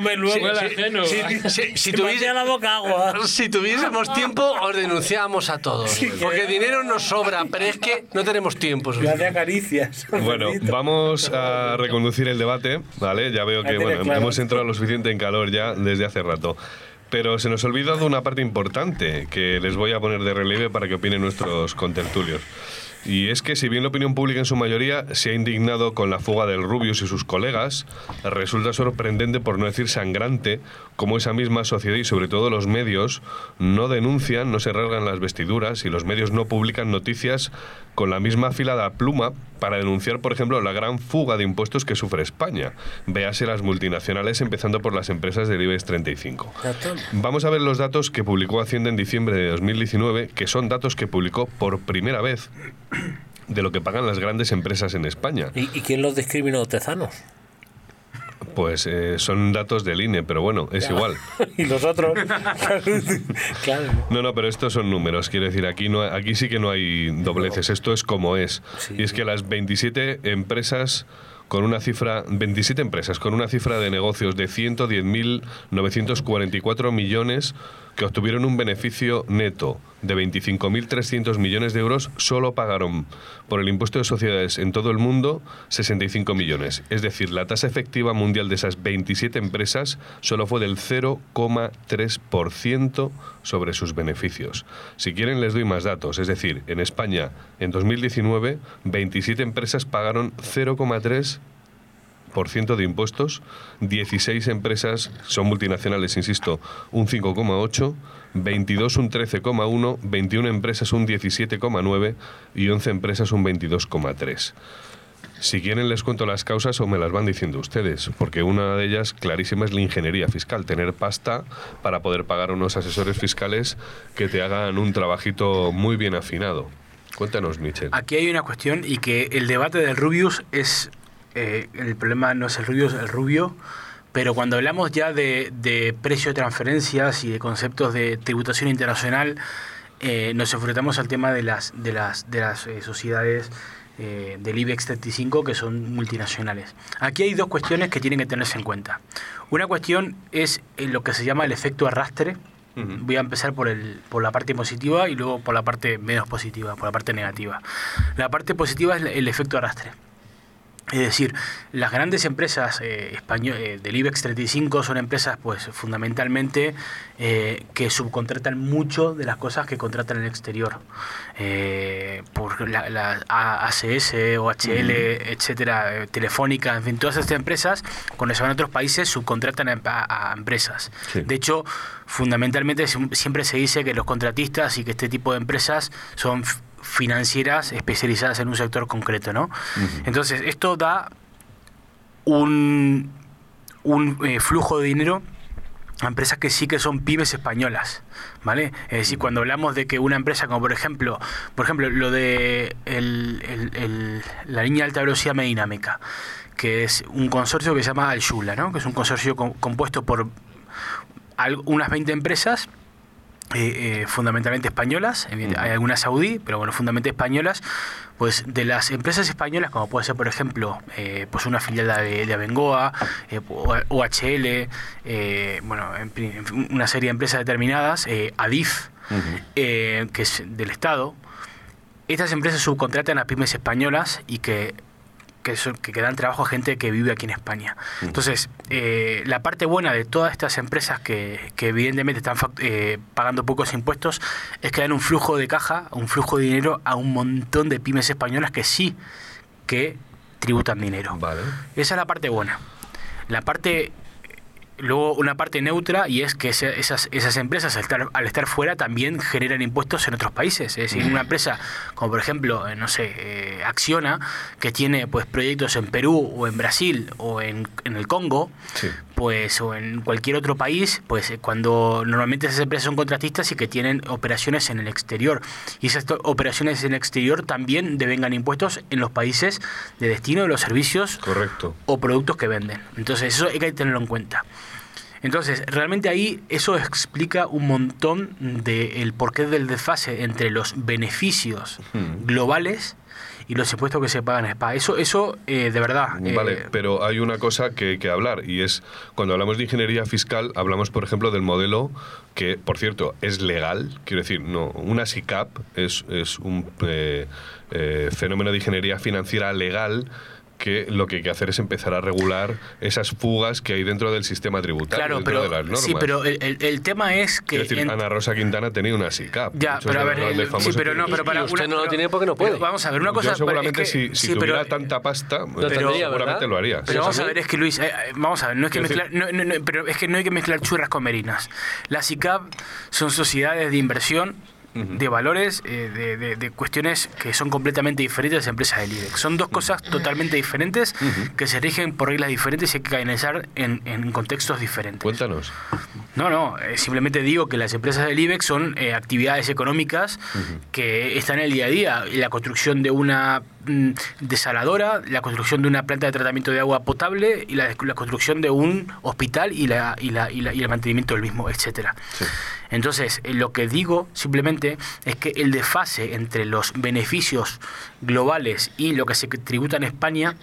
Si, tuviésemos la boca agua. Si tuviésemos tiempo, os denunciamos a todos. Porque dinero nos sobra, pero es que no tenemos tiempo. Le hace acaricias. Bueno, vamos a reconducir el debate, ¿vale? Ya veo que bueno, hemos entrado lo suficiente en calor ya desde hace rato. Pero se nos ha olvidado una parte importante que les voy a poner de relieve para que opinen nuestros contertulios. Y es que si bien la opinión pública en su mayoría se ha indignado con la fuga del Rubius y sus colegas, resulta sorprendente, por no decir sangrante, cómo esa misma sociedad y sobre todo los medios no denuncian, no se rasgan las vestiduras y los medios no publican noticias con la misma afilada pluma para denunciar, por ejemplo, la gran fuga de impuestos que sufre España. Véase las multinacionales, empezando por las empresas del IBEX 35. Vamos a ver los datos que publicó Hacienda en diciembre de 2019, que son datos que publicó por primera vez de lo que pagan las grandes empresas en España. ¿Y, quién los discriminó? ¿Tezanos? Pues eh, son datos del INE, pero bueno, es igual. y los otros. claro. No, no, pero estos son números. Quiero decir, aquí, no, aquí sí que no hay dobleces. Esto es como es. y es que las 27 empresas con una cifra, 27 empresas con una cifra de negocios de 110.944 millones que obtuvieron un beneficio neto de 25.300 millones de euros, solo pagaron por el impuesto de sociedades en todo el mundo 65 millones. Es decir, la tasa efectiva mundial de esas 27 empresas solo fue del 0,3% sobre sus beneficios. Si quieren les doy más datos. Es decir, en España en 2019 27 empresas pagaron 0,3 5,6% de impuestos, 16 empresas son multinacionales, insisto, un 5,8%, 22 un 13,1%, 21 empresas un 17,9% y 11 empresas un 22,3%. Si quieren les cuento las causas o me las van diciendo ustedes, porque una de ellas clarísima es la ingeniería fiscal, tener pasta para poder pagar unos asesores fiscales que te hagan un trabajito muy bien afinado. Cuéntanos, Michel. Aquí hay una cuestión y que el debate del Rubius es, eh, el problema no es el Rubius, el Rubio, pero cuando hablamos ya de, precio de transferencias y de conceptos de tributación internacional, eh, nos enfrentamos al tema de las, de las, de las eh, sociedades eh, del IBEX 35 que son multinacionales. Aquí hay dos cuestiones que tienen que tenerse en cuenta. Una cuestión es eh, lo que se llama el efecto arrastre. Voy a empezar por, el, por la parte positiva y luego por la parte menos positiva, por la parte negativa. La parte positiva es el efecto arrastre. Es decir, las grandes empresas eh, eh, del IBEX 35 son empresas, pues, fundamentalmente eh, que subcontratan mucho de las cosas que contratan en el exterior. por la, ACS, OHL, etcétera, Telefónica, en fin, todas estas empresas, cuando se van a otros países, subcontratan a, empresas. De hecho, fundamentalmente siempre se dice que los contratistas y que este tipo de empresas son financieras especializadas en un sector concreto, ¿no? Entonces, esto da un, un eh, flujo de dinero a empresas que sí que son pymes españolas, ¿vale? Es decir, cuando hablamos de que una empresa como por ejemplo, por ejemplo, lo de la línea de alta velocidad medinámica, que es un consorcio que se llama Alshula, ¿no? Que es un consorcio compuesto por unas 20 empresas eh, eh, fundamentalmente españolas, hay algunas saudí, pero bueno, fundamentalmente españolas, pues de las empresas españolas, como puede ser, por ejemplo, eh, pues una filial de, de Abengoa, OHL, bueno, una serie de empresas determinadas, ADIF, que es del Estado, estas empresas subcontratan a pymes españolas y que que, que, dan trabajo a gente que vive aquí en España. Mm. Entonces, eh, la parte buena de todas estas empresas que, que evidentemente están eh, pagando pocos impuestos es que dan un flujo de caja, un flujo de dinero a un montón de pymes españolas que sí que tributan dinero. Esa es la parte buena. La parte luego una parte neutra y es que esas, esas empresas al estar, al estar fuera también generan impuestos en otros países. Es decir, una empresa como por ejemplo, eh, no sé, eh, Acciona, que tiene pues proyectos en Perú o en Brasil o en, en el Congo, pues o en cualquier otro país, pues eh, cuando normalmente esas empresas son contratistas y que tienen operaciones en el exterior. Y esas operaciones en el exterior también devengan impuestos en los países de destino de los servicios Correcto. o productos que venden. Entonces eso hay que tenerlo en cuenta. Entonces, realmente ahí eso explica un montón del porqué del desfase entre los beneficios globales y los impuestos que se pagan en España. Eso, eso eh, de verdad. Vale, eh, pero hay una cosa que, que hablar y es cuando hablamos de ingeniería fiscal, hablamos, por ejemplo, del modelo que, por cierto, es legal. Quiero decir, no, una SICAP es, es un eh, fenómeno de ingeniería financiera legal que lo que hay que hacer es empezar a regular esas fugas que hay dentro del sistema tributario, claro, pero, de las normas. Sí, pero el, el, tema es que... Es decir, Ana Rosa Quintana tenía una SICAP. Ya, pero a ver, sí, pero no, pero para... usted no lo tiene porque no puede. vamos a ver, una cosa... Yo seguramente si, si tuviera tanta pasta, seguramente lo haría. Pero vamos a ver, es que Luis, eh, eh, vamos a ver, no es que mezclar, no, no, pero es que no hay que mezclar churras con merinas. Las SICAP son sociedades de inversión de valores, eh, de, cuestiones que son completamente diferentes de las empresas del IBEX. Son dos cosas totalmente diferentes que se rigen por reglas diferentes y hay que analizar en, en contextos diferentes. Cuéntanos. No, no, eh, simplemente digo que las empresas del IBEX son eh, actividades económicas que están en el día a día. La construcción de una desaladora, la construcción de una planta de tratamiento de agua potable y la, construcción de un hospital y, la, y, la, y, el mantenimiento del mismo, etcétera. Entonces, eh, lo que digo simplemente es que el desfase entre los beneficios globales y lo que se tributa en España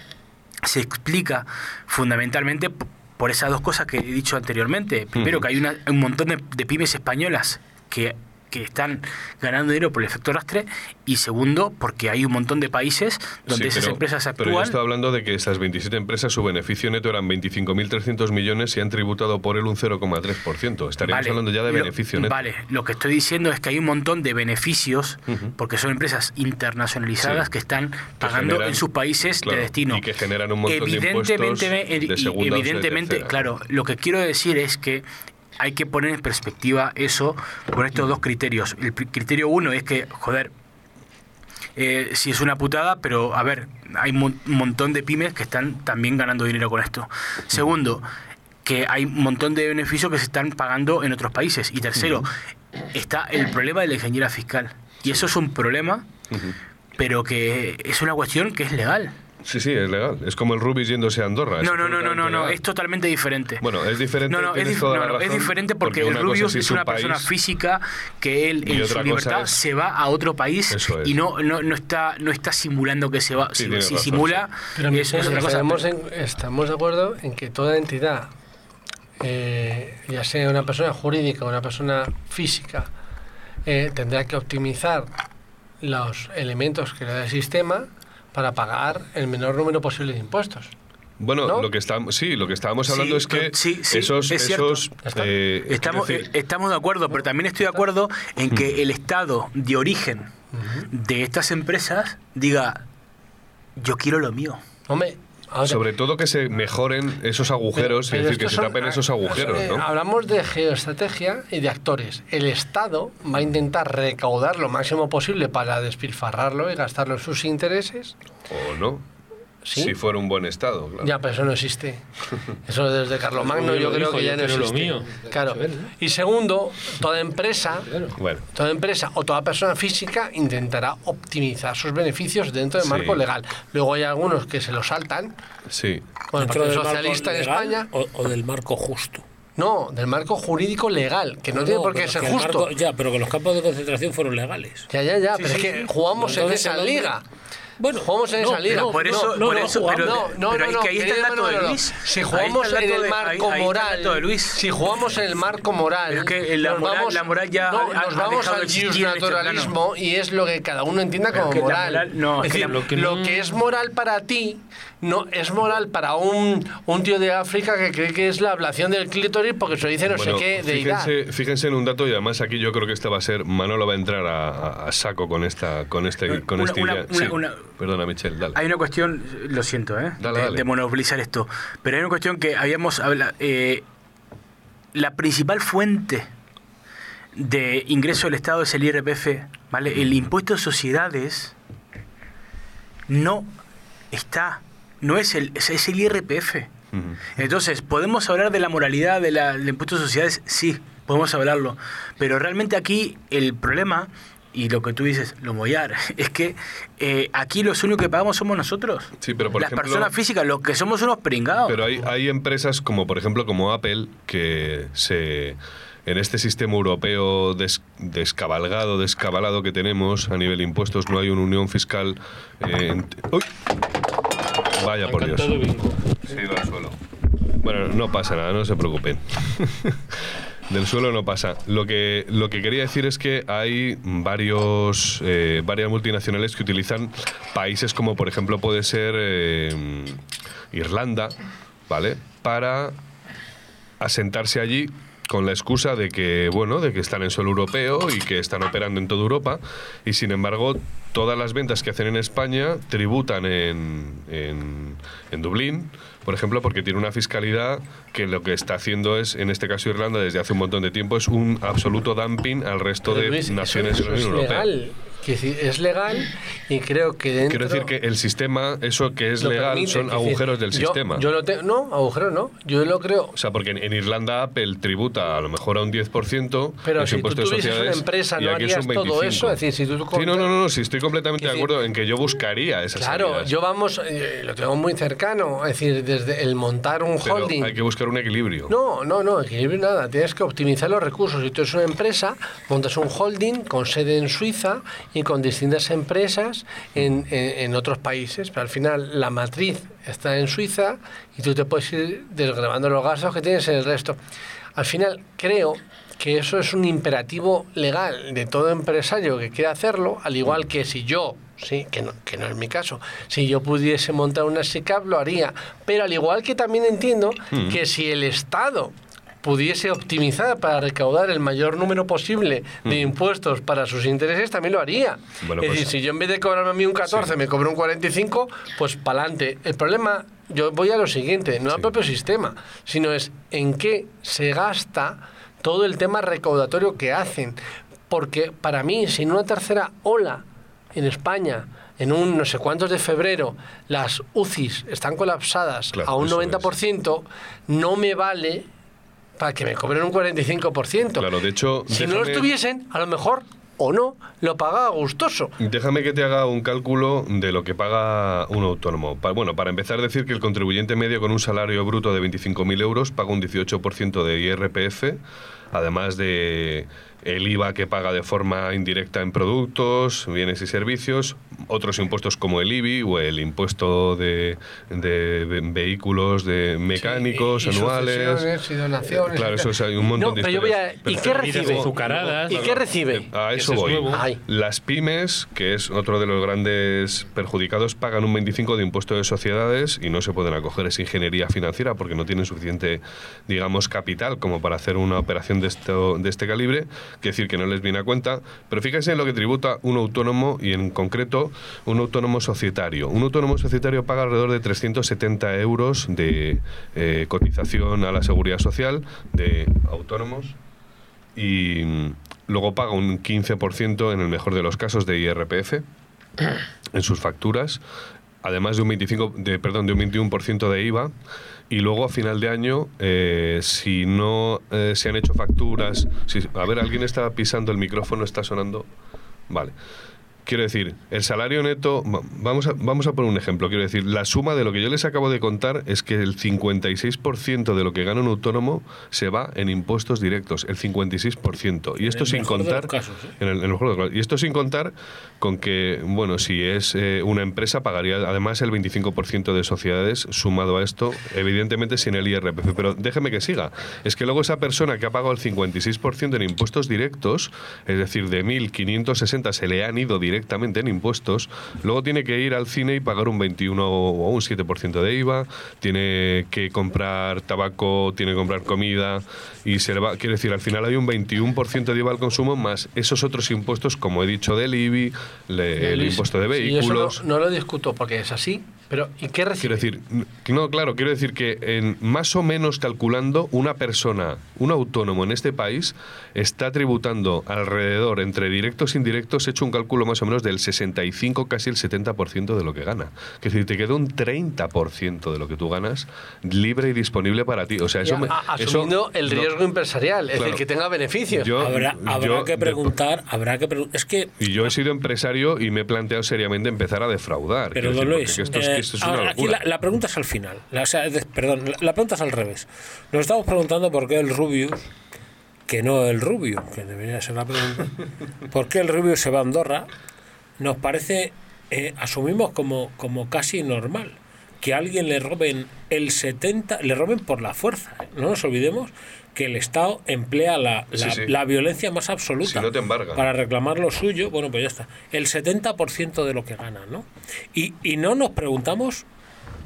se explica fundamentalmente por esas dos cosas que he dicho anteriormente. Primero, que hay un montón de, pymes españolas que que están ganando dinero por el efecto rastre y segundo porque hay un montón de países donde esas empresas actúan. Pero yo estaba hablando de que esas 27 empresas su beneficio neto eran 25.300 millones y han tributado por él un 0,3%. Estaríamos hablando ya de beneficio neto. Vale, lo que estoy diciendo es que hay un montón de beneficios porque son empresas internacionalizadas que están pagando en sus países de destino. Y que generan un montón evidentemente, de impuestos de Evidentemente, claro, lo que quiero decir es que hay que poner en perspectiva eso con estos dos criterios. El criterio uno es que, joder, eh, si es una putada, pero a ver, hay un montón de pymes que están también ganando dinero con esto. Segundo, que hay un montón de beneficios que se están pagando en otros países. Y tercero, está el problema de la ingeniería fiscal. Y eso es un problema, pero que es una cuestión que es legal. Sí, sí, es legal. Es como el Rubis yéndose a Andorra. No, no, no, no, no, no, es totalmente diferente. Bueno, es diferente. No, no, es, es, diferente porque, el Rubius es, una persona física que él en su libertad se va a otro país y no, no, no, está, no está simulando que se va. si, simula, Pero eso es otra cosa. Estamos, estamos de acuerdo en que toda entidad, eh, ya sea una persona jurídica o una persona física, eh, tendrá que optimizar los elementos que le da el sistema para pagar el menor número posible de impuestos. Bueno, lo que estamos, sí, lo que estábamos hablando es que esos, esos eh, estamos, eh, estamos de acuerdo, pero también estoy de acuerdo en que el estado de origen de estas empresas diga, yo quiero lo mío. Hombre, sobre todo que se mejoren esos agujeros, es decir, que se tapen esos agujeros. ¿no? Hablamos de geoestrategia y de actores. El Estado va a intentar recaudar lo máximo posible para despilfarrarlo y gastarlo en sus intereses. O no. Si fuera un buen Estado, claro. Ya, pero eso no existe. Eso desde Carlomagno yo creo que ya no existe. Lo mío. Claro. Y segundo, toda empresa, toda empresa o toda persona física intentará optimizar sus beneficios dentro del marco legal. Luego hay algunos que se lo saltan. Sí. Con el Partido Socialista en España. O, del marco justo. No, del marco jurídico legal, que no, tiene por qué ser justo. ya, pero que los campos de concentración fueron legales. Ya, ya, ya, pero es que jugamos en esa liga. Bueno, jugamos en esa liga. por eso, por eso, pero, no, pero no, ahí está el dato de Luis. Si jugamos en el marco moral, si jugamos en el marco moral, es que la, moral, vamos, la moral ya nos vamos al este naturalismo y es lo que cada uno entienda como moral. es decir, lo que, lo que es moral para ti no es moral para un, un tío de África que cree que es la ablación del clítoris porque se lo dice no sé qué de fíjense, fíjense en un dato y además aquí yo creo que esta va a ser Manolo va a entrar a, saco con esta con este con esta idea. Perdona, Michelle, dale. Hay una cuestión, lo siento, ¿eh? de, monopolizar esto, pero hay una cuestión que habíamos hablado. Eh, la principal fuente de ingreso del Estado es el IRPF, ¿vale? El impuesto de sociedades no está, no es el, es el IRPF. Entonces, ¿podemos hablar de la moralidad de del impuesto de sociedades? Sí, podemos hablarlo. Pero realmente aquí el problema y lo que tú dices, lo mollar, es que eh, aquí los únicos que pagamos somos nosotros. Sí, pero por Las personas físicas, los que somos unos pringados. Pero hay, hay empresas como, por ejemplo, como Apple, que se en este sistema europeo descabalgado, descabalado que tenemos a nivel impuestos, no hay una unión fiscal. Eh, ¡Uy! Vaya por Dios. Se ha ido al suelo. Bueno, no pasa nada, no se preocupen. Del suelo no pasa. Lo que, lo que quería decir es que hay varios, eh, varias multinacionales que utilizan países como por ejemplo puede ser eh, Irlanda, ¿vale? Para asentarse allí con la excusa de que, bueno, de que están en suelo europeo y que están operando en toda Europa y sin embargo todas las ventas que hacen en España tributan en, en, en Dublín por ejemplo, porque tiene una fiscalidad que lo que está haciendo es, en este caso Irlanda, desde hace un montón de tiempo, es un absoluto dumping al resto de naciones de la Unión Europea es legal y creo que dentro... Quiero decir que el sistema, eso que es legal, son agujeros del sistema. Yo lo tengo... No, agujeros no. Yo lo creo... O sea, porque en, Irlanda Apple tributa a lo mejor a un 10% Pero si tú tuvieses una empresa, ¿no harías todo eso? Es decir, si tú... Sí, no, no, no, sí, estoy completamente de acuerdo en que yo buscaría esas Claro, yo vamos... Eh, lo tengo muy cercano. Es decir, desde el montar un holding... hay que buscar un equilibrio. No, no, no, equilibrio nada. Tienes que optimizar los recursos. Si tú eres una empresa, montas un holding con sede en Suiza y con distintas empresas en, en, otros países, pero al final la matriz está en Suiza y tú te puedes ir desgrabando los gastos que tienes en el resto. Al final creo que eso es un imperativo legal de todo empresario que quiera hacerlo, al igual que si yo, sí, que no, que no es mi caso, si yo pudiese montar una SICAP lo haría, pero al igual que también entiendo mm. que si el Estado pudiese optimizar para recaudar el mayor número posible de mm. impuestos para sus intereses, también lo haría. es pues decir, si yo en vez de cobrarme a mí un 14 me cobro un 45, pues para adelante. El problema, yo voy a lo siguiente, no al propio sistema, sino es en qué se gasta todo el tema recaudatorio que hacen. Porque para mí, si en una tercera ola en España, en un no sé cuántos de febrero, las UCIs están colapsadas a un 90%, no me vale para que me cobren un 45%. Claro, de hecho... Si no lo estuviesen, a lo mejor o no, lo paga gustoso. Déjame que te haga un cálculo de lo que paga un autónomo. Bueno, para empezar, decir que el contribuyente medio con un salario bruto de 25.000 euros paga un 18% de IRPF, además de el IVA que paga de forma indirecta en productos, bienes y servicios, otros impuestos como el IBI o el impuesto de, vehículos de mecánicos anuales. Y donaciones. Claro, eso hay un montón de pero ¿Y qué recibe? ¿Y qué recibe? A eso voy. Las pymes, que es otro de los grandes perjudicados, pagan un 25 de impuesto de sociedades y no se pueden acoger esa ingeniería financiera porque no tienen suficiente, digamos, capital como para hacer una operación de, esto, de este calibre que decir que no les viene a cuenta, pero fíjense en lo que tributa un autónomo y en concreto un autónomo societario. Un autónomo societario paga alrededor de 370 euros de eh, cotización a la seguridad social de autónomos y mm, luego paga un 15% en el mejor de los casos de IRPF en sus facturas, además de un 25 de perdón, de un 21% de IVA y luego a final de año, eh, si no eh, se han hecho facturas, si, a ver, alguien está pisando el micrófono, está sonando. Vale. Quiero decir, el salario neto, vamos a, vamos a poner un ejemplo, quiero decir, la suma de lo que yo les acabo de contar es que el 56% de lo que gana un autónomo se va en impuestos directos, el 56%. Y esto sin contar... en, el, mejor y esto sin contar con que, bueno, si es eh, una empresa pagaría además el 25% de sociedades sumado a esto, evidentemente sin el IRPF. Pero déjeme que siga. Es que luego esa persona que ha pagado el 56% en impuestos directos, es decir, de 1.560 se le han ido directamente directamente en impuestos, luego tiene que ir al cine y pagar un 21 o un 7% de IVA, tiene que comprar tabaco, tiene que comprar comida y se le va, quiere decir, al final hay un 21% de IVA al consumo más esos otros impuestos, como he dicho, del IBI, el impuesto de vehículos. no, lo discuto porque es así, pero ¿y qué recibe? Quiero decir, no, claro, quiero decir que en más o menos calculando, una persona, un autónomo en este país, está tributando alrededor, entre directos e indirectos, he hecho un cálculo más o menos del 65, casi el 70% de lo que gana. Es decir, te queda un 30% de lo que tú ganas libre y disponible para ti. O sea, eso, asumiendo el riesgo empresarial, es el que tenga beneficios. habrá, que preguntar, habrá que es que y yo he sido empresario y me he planteado seriamente empezar a defraudar. Pero aquí la, pregunta es al final. perdón, la, pregunta es al revés. Nos estamos preguntando por qué el Rubius, que no el Rubio, que debería ser la pregunta, por qué el Rubio se va a Andorra, nos parece, eh, asumimos como, como casi normal que a alguien le roben el 70, le roben por la fuerza. ¿eh? No nos olvidemos que el Estado emplea la, la, violencia más absoluta para reclamar lo suyo, bueno, pues ya está. El 70% de lo que gana, ¿no? Y, y no nos preguntamos,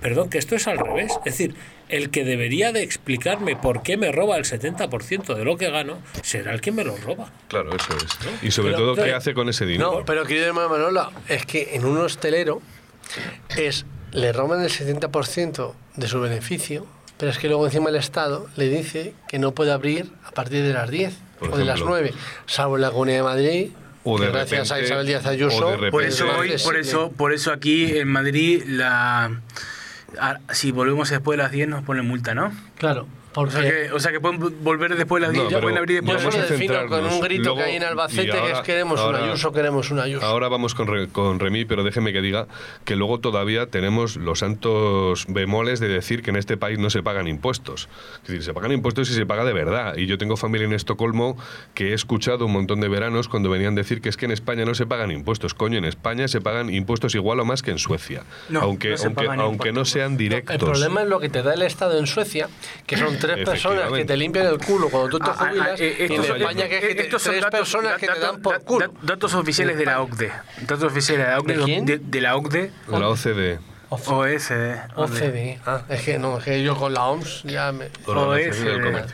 perdón, que esto es al revés. Es decir, el que debería de explicarme por qué me roba el 70% de lo que gano será el que me lo roba. Claro, eso es. Y sobre todo, ¿qué hace con ese dinero? No, pero querido hermano Manola, es que en un hostelero es, le roban el 70% de su beneficio pero es que luego encima el Estado le dice que no puede abrir a partir de las 10 o de las 9, salvo en la Comunidad de Madrid, o de gracias a Isabel Díaz Ayuso. por eso por eso, por eso aquí en Madrid la si volvemos después de las 10 nos ponen multa, ¿no? Claro. O sea, que, o, sea, que, pueden volver después de las 10. No, pueden abrir después. Yo solo defino con un grito que hay en Albacete que es queremos una Ayuso, queremos una Ayuso. Ahora vamos con, Re, con Remy, pero déjeme que diga que luego todavía tenemos los santos bemoles de decir que en este país no se pagan impuestos. Es decir, se pagan impuestos y se paga de verdad. Y yo tengo familia en Estocolmo que he escuchado un montón de veranos cuando venían a decir que es que en España no se pagan impuestos. Coño, en España se pagan impuestos igual o más que en Suecia. aunque, aunque, aunque no sean directos. el problema es lo que te da el Estado en Suecia, que son tres personas que te limpian el culo cuando tú te ah, ah, jubilas ah, eh, y en España que, es que tres datos, personas que te dan por culo. datos oficiales de la OCDE. Datos oficiales de la OCDE. ¿De, de la OCDE. De la OCDE. OSD. OCDE. Ah, es que no, es que yo con la OMS ya me. OSD.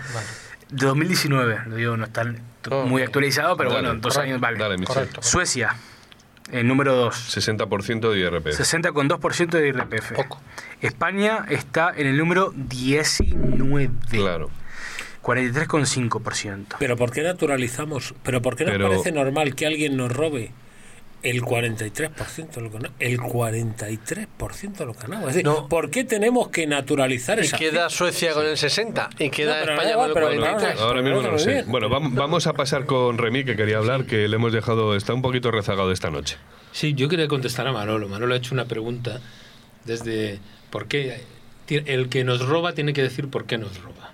2019, lo digo, no están muy actualizado, pero bueno, dos años vale. Dale, Suecia, el número 2. 60% de IRPF. 60,2% de IRPF. Poco. España está en el número 19. Claro. 43,5%. Pero ¿por qué naturalizamos? ¿Pero por qué nos parece normal que alguien nos robe el 43% de lo que El 43% de lo que ganamos. Es decir, ¿por qué tenemos que naturalizar esa? Y queda Suecia con el 60 y queda España con el 43. Ahora mismo no lo sé. Bueno, vamos a pasar con Remy, que quería hablar, que le hemos dejado, está un poquito rezagado esta noche. Sí, yo quería contestar a Manolo. Manolo ha hecho una pregunta desde por qué el que nos roba tiene que decir por qué nos roba.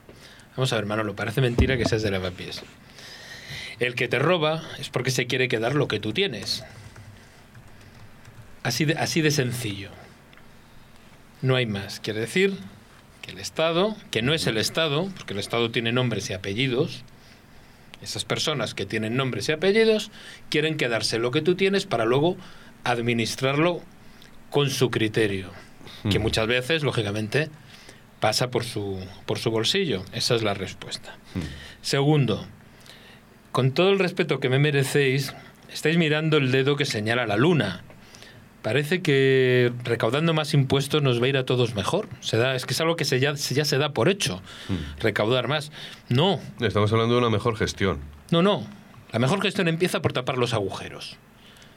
Vamos a ver, Manolo, parece mentira que seas de lavapiés. El que te roba es porque se quiere quedar lo que tú tienes. Así de, así de sencillo. No hay más. Quiere decir que el Estado, que no es el Estado, porque el Estado tiene nombres y apellidos, esas personas que tienen nombres y apellidos quieren quedarse lo que tú tienes para luego administrarlo con su criterio, que muchas veces, lógicamente, pasa por su, por su bolsillo. Esa es la respuesta. Segundo, con todo el respeto que me merecéis, estáis mirando el dedo que señala la luna parece que recaudando más impuestos nos va a ir a todos mejor. Se da, es que es algo que se ya, ya se da por hecho, mm. recaudar más. No. Estamos hablando de una mejor gestión. No, no. La mejor gestión empieza por tapar los agujeros.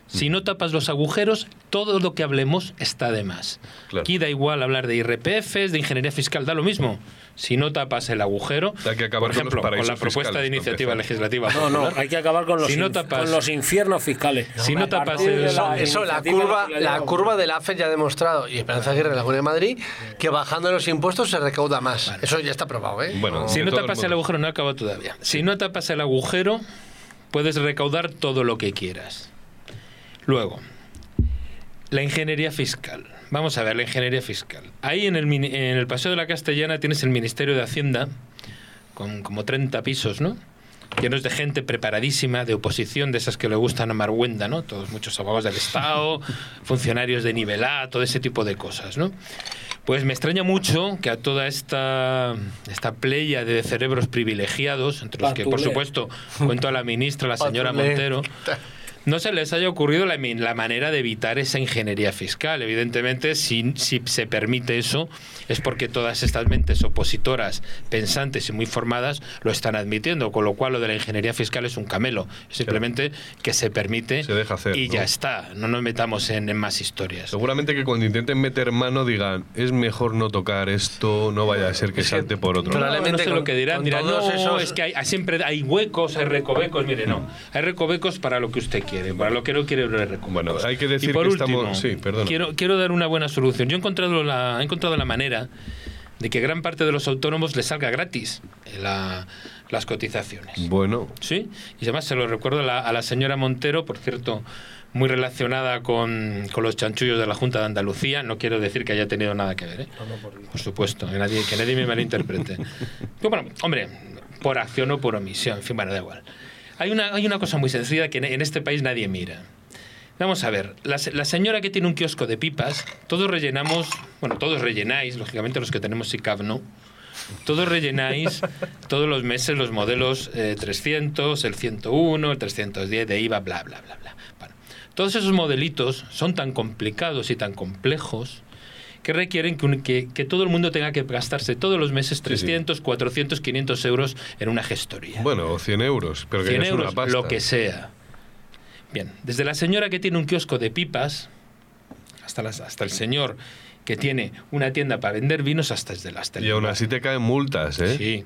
Si no tapas los agujeros, todo lo que hablemos está de más. Aquí da igual hablar de IRPFs, de ingeniería fiscal, da lo mismo si no tapas el agujero, hay que acabar por ejemplo, con, la propuesta de iniciativa legislativa. No, no, hay que acabar con los, si no tapas, con los infiernos fiscales. si no tapas el, eso, la curva, la curva del AFE ya ha demostrado, y Esperanza Aguirre, la Comunidad de Madrid, que bajando los impuestos se recauda más. Eso ya está probado, ¿eh? Bueno, si no tapas el, agujero, no acaba todavía. Si no tapas el agujero, puedes recaudar todo lo que quieras. Luego, la ingeniería fiscal. Vamos a ver, la ingeniería fiscal. Ahí en el, en el Paseo de la Castellana tienes el Ministerio de Hacienda, con como 30 pisos, ¿no? Llenos de gente preparadísima, de oposición, de esas que le gustan a ¿no? Todos muchos abogados del Estado, funcionarios de nivel A, todo ese tipo de cosas, ¿no? Pues me extraña mucho que a toda esta, esta playa de cerebros privilegiados, entre los que, por supuesto, cuento a la ministra, la señora Montero, no se les haya ocurrido la, manera de evitar esa ingeniería fiscal. Evidentemente, si, si, se permite eso, es porque todas estas mentes opositoras, pensantes y muy formadas lo están admitiendo, con lo cual lo de la ingeniería fiscal es un camelo. Simplemente que se permite se deja hacer, y ya está. No nos metamos en, más historias. Seguramente que cuando intenten meter mano digan, es mejor no tocar esto, no vaya a ser que salte por otro lado. No, no sé lo que dirán. Dirán, no, es que hay, siempre hay huecos, hay recovecos. Mire, no. Hay recovecos para lo que usted quiere para lo que no quiere Bueno, hay que decir que estamos... Sí, perdón. Quiero, quiero dar una buena solución. Yo he encontrado la, he encontrado la manera de que gran parte de los autónomos les salga gratis las cotizaciones. Bueno. Sí, y además se lo recuerdo a la, señora Montero, por cierto, muy relacionada con, con, los chanchullos de la Junta de Andalucía. No quiero decir que haya tenido nada que ver, ¿eh? por, supuesto, que nadie, que nadie me malinterprete. bueno, hombre, por acción o por omisión, en fin, bueno, da igual. Hay una, hay una cosa muy sencilla que en este país nadie mira. Vamos a ver, la, señora que tiene un kiosco de pipas, todos rellenamos, bueno, todos rellenáis, lógicamente los que tenemos SICAV no, todos rellenáis todos los meses los modelos 300, eh, el 101, el 310 de IVA, bla, bla, bla, bla. Bueno, todos esos modelitos son tan complicados y tan complejos que requieren que, que, todo el mundo tenga que gastarse todos los meses 300, 400, 500 euros en una gestoría. Bueno, o 100 euros, pero que 100 es euros, una pasta. lo que sea. Bien, desde la señora que tiene un kiosco de pipas hasta, las, hasta el señor que tiene una tienda para vender vinos hasta desde las Y aún así te caen multas, ¿eh? Sí.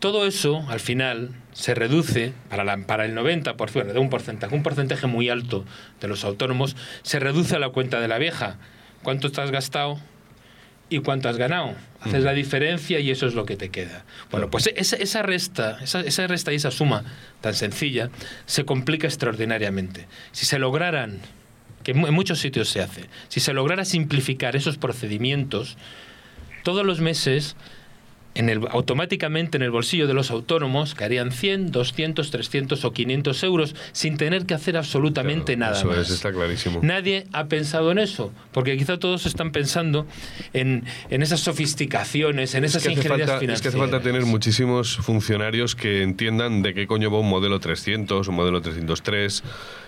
Todo eso, al final, se reduce para, la, para el 90%, de un porcentaje, un porcentaje muy alto de los autónomos, se reduce a la cuenta de la vieja. ¿Cuánto has gastado? y cuánto has ganado. Haces la diferencia y eso es lo que te queda. Bueno, pues esa, esa resta, esa, esa, resta y esa suma tan sencilla se complica extraordinariamente. Si se lograran, que en muchos sitios se hace, si se lograra simplificar esos procedimientos, todos los meses en el, automáticamente en el bolsillo de los autónomos caerían 100, 200, 300 o 500 euros sin tener que hacer absolutamente nada eso más. Es, está clarísimo. Nadie ha pensado en eso, porque quizá todos están pensando en, en esas sofisticaciones, en esas es que ingenierías falta, financieras. Es que hace falta tener muchísimos funcionarios que entiendan de qué coño va un modelo 300, un modelo 303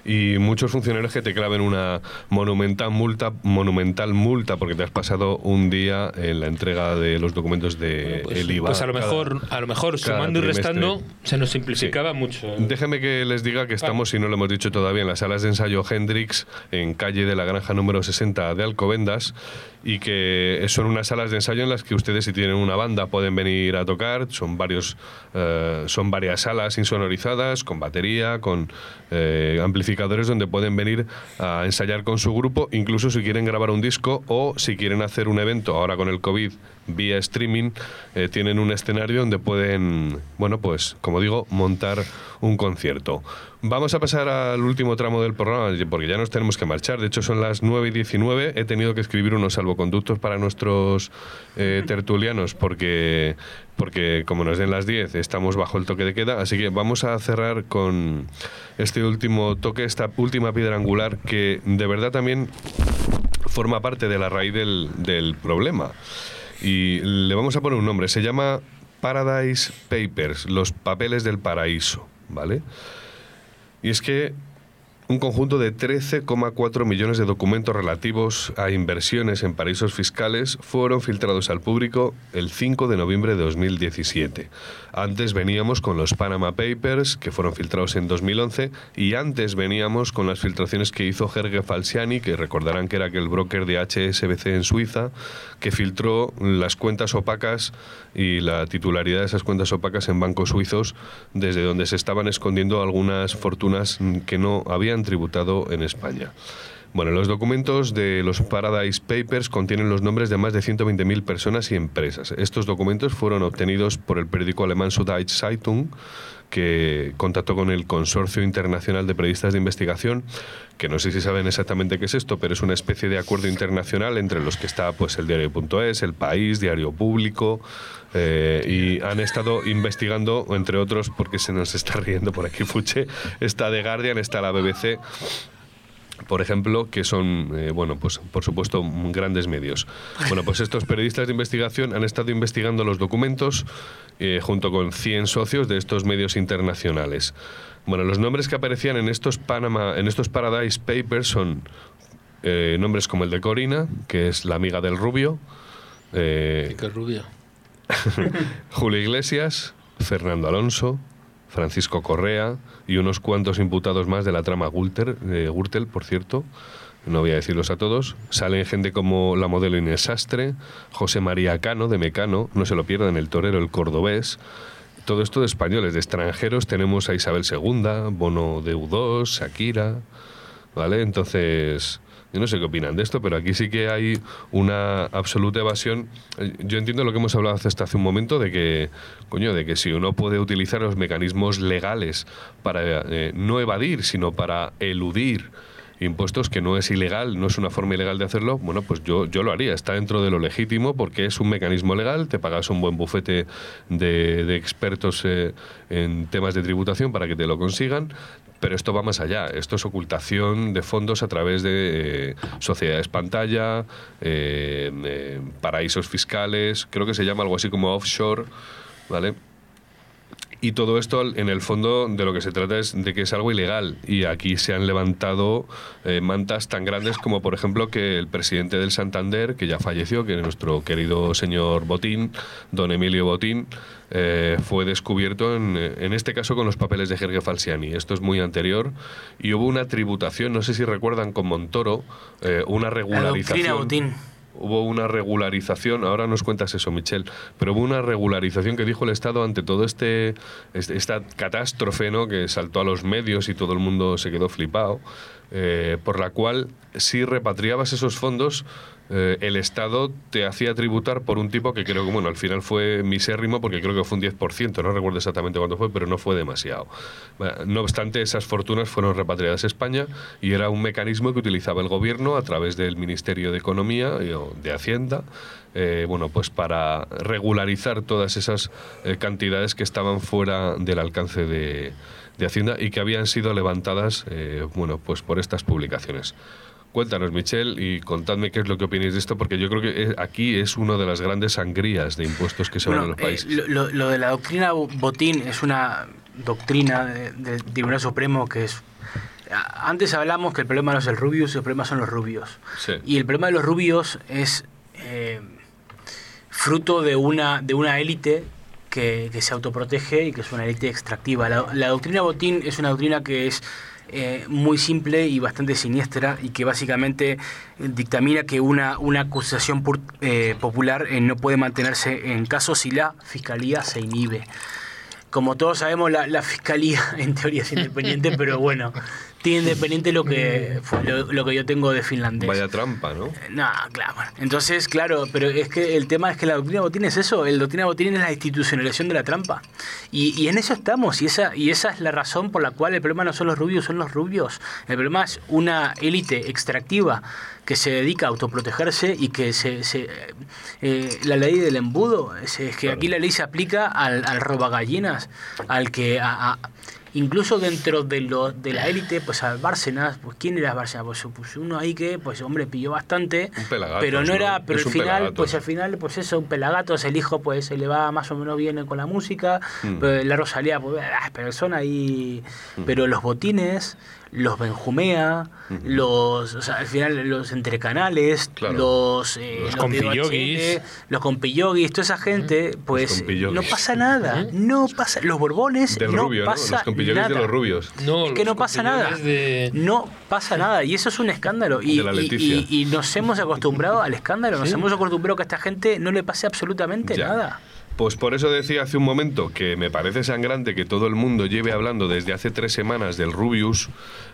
y muchos funcionarios que te claven una monumental multa, monumental multa porque te has pasado un día en la entrega de los documentos de pues, el IVA. Pues a lo mejor, a lo mejor sumando y restando se nos simplificaba sí. mucho. Déjeme que les diga que estamos, si no lo hemos dicho todavía, en las salas de ensayo Hendrix, en calle de la Granja número 60 de Alcobendas, y que son unas salas de ensayo en las que ustedes, si tienen una banda, pueden venir a tocar. Son varios, eh, son varias salas insonorizadas, con batería, con eh, amplificadores, donde pueden venir a ensayar con su grupo, incluso si quieren grabar un disco o si quieren hacer un evento, ahora con el COVID vía streaming, eh, tienen un escenario donde pueden, bueno, pues, como digo, montar un concierto. Vamos a pasar al último tramo del programa, porque ya nos tenemos que marchar. De hecho, son las 9 y 19. He tenido que escribir unos salvoconductos para nuestros eh, tertulianos, porque, porque como nos den las 10, estamos bajo el toque de queda. Así que vamos a cerrar con este último toque, esta última piedra angular, que de verdad también forma parte de la raíz del, del problema. Y le vamos a poner un nombre. Se llama Paradise Papers, los papeles del paraíso, ¿vale? Y es que un conjunto de 13,4 millones de documentos relativos a inversiones en paraísos fiscales fueron filtrados al público el 5 de noviembre de 2017. Antes veníamos con los Panama Papers, que fueron filtrados en 2011, y antes veníamos con las filtraciones que hizo Jorge Falciani, que recordarán que era aquel broker de HSBC en Suiza, que filtró las cuentas opacas y la titularidad de esas cuentas opacas en bancos suizos, desde donde se estaban escondiendo algunas fortunas que no habían tributado en España. Bueno, los documentos de los Paradise Papers contienen los nombres de más de 120.000 personas y empresas. Estos documentos fueron obtenidos por el periódico alemán Süddeutsche Zeitung, que contactó con el Consorcio Internacional de Periodistas de Investigación, que no sé si saben exactamente qué es esto, pero es una especie de acuerdo internacional entre los que está pues el diario.es, el País, Diario Público, eh, y han estado investigando, entre otros, porque se nos está riendo por aquí Fuche, está The Guardian, está la BBC, por ejemplo, que son, eh, bueno, pues por supuesto, grandes medios. Bueno, pues estos periodistas de investigación han estado investigando los documentos eh, junto con 100 socios de estos medios internacionales. Bueno, los nombres que aparecían en estos Panama, en estos Paradise Papers son eh, nombres como el de Corina, que es la amiga del rubio. ¿Qué rubio? Julio Iglesias, Fernando Alonso, Francisco Correa y unos cuantos imputados más de la trama Gürtel, eh, Gürtel, por cierto. No voy a decirlos a todos. Salen gente como la modelo Inés Sastre, José María Cano, de Mecano, no se lo pierdan, el torero, el cordobés. Todo esto de españoles, de extranjeros tenemos a Isabel II, Bono de U2, Shakira, ¿vale? Entonces, yo no sé qué opinan de esto, pero aquí sí que hay una absoluta evasión. Yo entiendo lo que hemos hablado hasta hace un momento de que, coño, de que si uno puede utilizar los mecanismos legales para eh, no evadir, sino para eludir impuestos que no es ilegal, no es una forma ilegal de hacerlo, bueno, pues yo, yo lo haría. Está dentro de lo legítimo porque es un mecanismo legal, te pagas un buen bufete de, de expertos eh, en temas de tributación para que te lo consigan, pero esto va más allá. Esto es ocultación de fondos a través de eh, sociedades pantalla, eh, eh, paraísos fiscales, creo que se llama algo así como offshore, ¿vale? Y todo esto, en el fondo, de lo que se trata es de que es algo ilegal. Y aquí se han levantado eh, mantas tan grandes como, por ejemplo, que el presidente del Santander, que ya falleció, que es nuestro querido señor Botín, don Emilio Botín, eh, fue descubierto en, en, este caso con los papeles de Jorge Falciani. Esto es muy anterior. Y hubo una tributación, no sé si recuerdan, con Montoro, eh, una regularización. La Botín. Hubo una regularización, ahora nos cuentas eso, Michelle, pero hubo una regularización que dijo el Estado ante todo este, este esta catástrofe ¿no? que saltó a los medios y todo el mundo se quedó flipado, eh, por la cual si repatriabas esos fondos eh, el Estado te hacía tributar por un tipo que creo que, bueno, al final fue misérrimo porque creo que fue un 10%, no recuerdo exactamente cuánto fue, pero no fue demasiado. No obstante, esas fortunas fueron repatriadas a España y era un mecanismo que utilizaba el gobierno a través del Ministerio de Economía y de Hacienda, eh, bueno, pues para regularizar todas esas eh, cantidades que estaban fuera del alcance de, de Hacienda y que habían sido levantadas, bueno, pues por estas publicaciones. Cuéntanos, Michelle, y contadme qué es lo que opináis de esto, porque yo creo que aquí es una de las grandes sangrías de impuestos que se van a los eh, países. lo, de la doctrina Botín es una doctrina del Tribunal Supremo que es antes hablamos que el problema no es el Rubius, el problema son los rubios. Y el problema de los rubios es eh, fruto de una, de una élite que, se autoprotege y que es una élite extractiva. La, la, doctrina Botín es una doctrina que es eh, muy simple y bastante siniestra y que básicamente dictamina que una, una acusación eh, popular eh, no puede mantenerse en caso si la fiscalía se inhibe. Como todos sabemos, la, la fiscalía en teoría es independiente, pero bueno, tiene independiente lo que lo, que yo tengo de finlandés. Vaya trampa, ¿no? No, claro. Entonces, claro, pero es que el tema es que la doctrina botín es eso, el doctrina botín es la institucionalización de la trampa. Y, y, en eso estamos, y esa, y esa es la razón por la cual el problema no son los rubios, son los rubios. El problema es una élite extractiva que se dedica a autoprotegerse y que se, se eh, la ley del embudo, es, que aquí la ley se aplica al, al robagallinas, al que a incluso dentro de lo, de la élite, pues al Bárcenas, pues ¿quién era Bárcenas? Pues, pues, uno ahí que, pues hombre, pilló bastante, pero no era, pero al final, pues al final, pues eso, un pelagato, el hijo pues se le va más o menos bien con la música, mm. pero la Rosalía, pues, ah, pero son ahí, mm. pero los botines, los Benjumea, los, o sea, al final los entrecanales, los, eh, los, compillogis, los compillogis, toda esa gente, pues no pasa nada, no pasa, los Borbones no pasa ¿no? Los nada. de los rubios. No, es que no pasa nada, no pasa nada y eso es un escándalo y, y, nos hemos acostumbrado al escándalo, nos hemos acostumbrado a que a esta gente no le pase absolutamente nada. Pues por eso decía hace un momento que me parece sangrante que todo el mundo lleve hablando desde hace tres semanas del Rubius,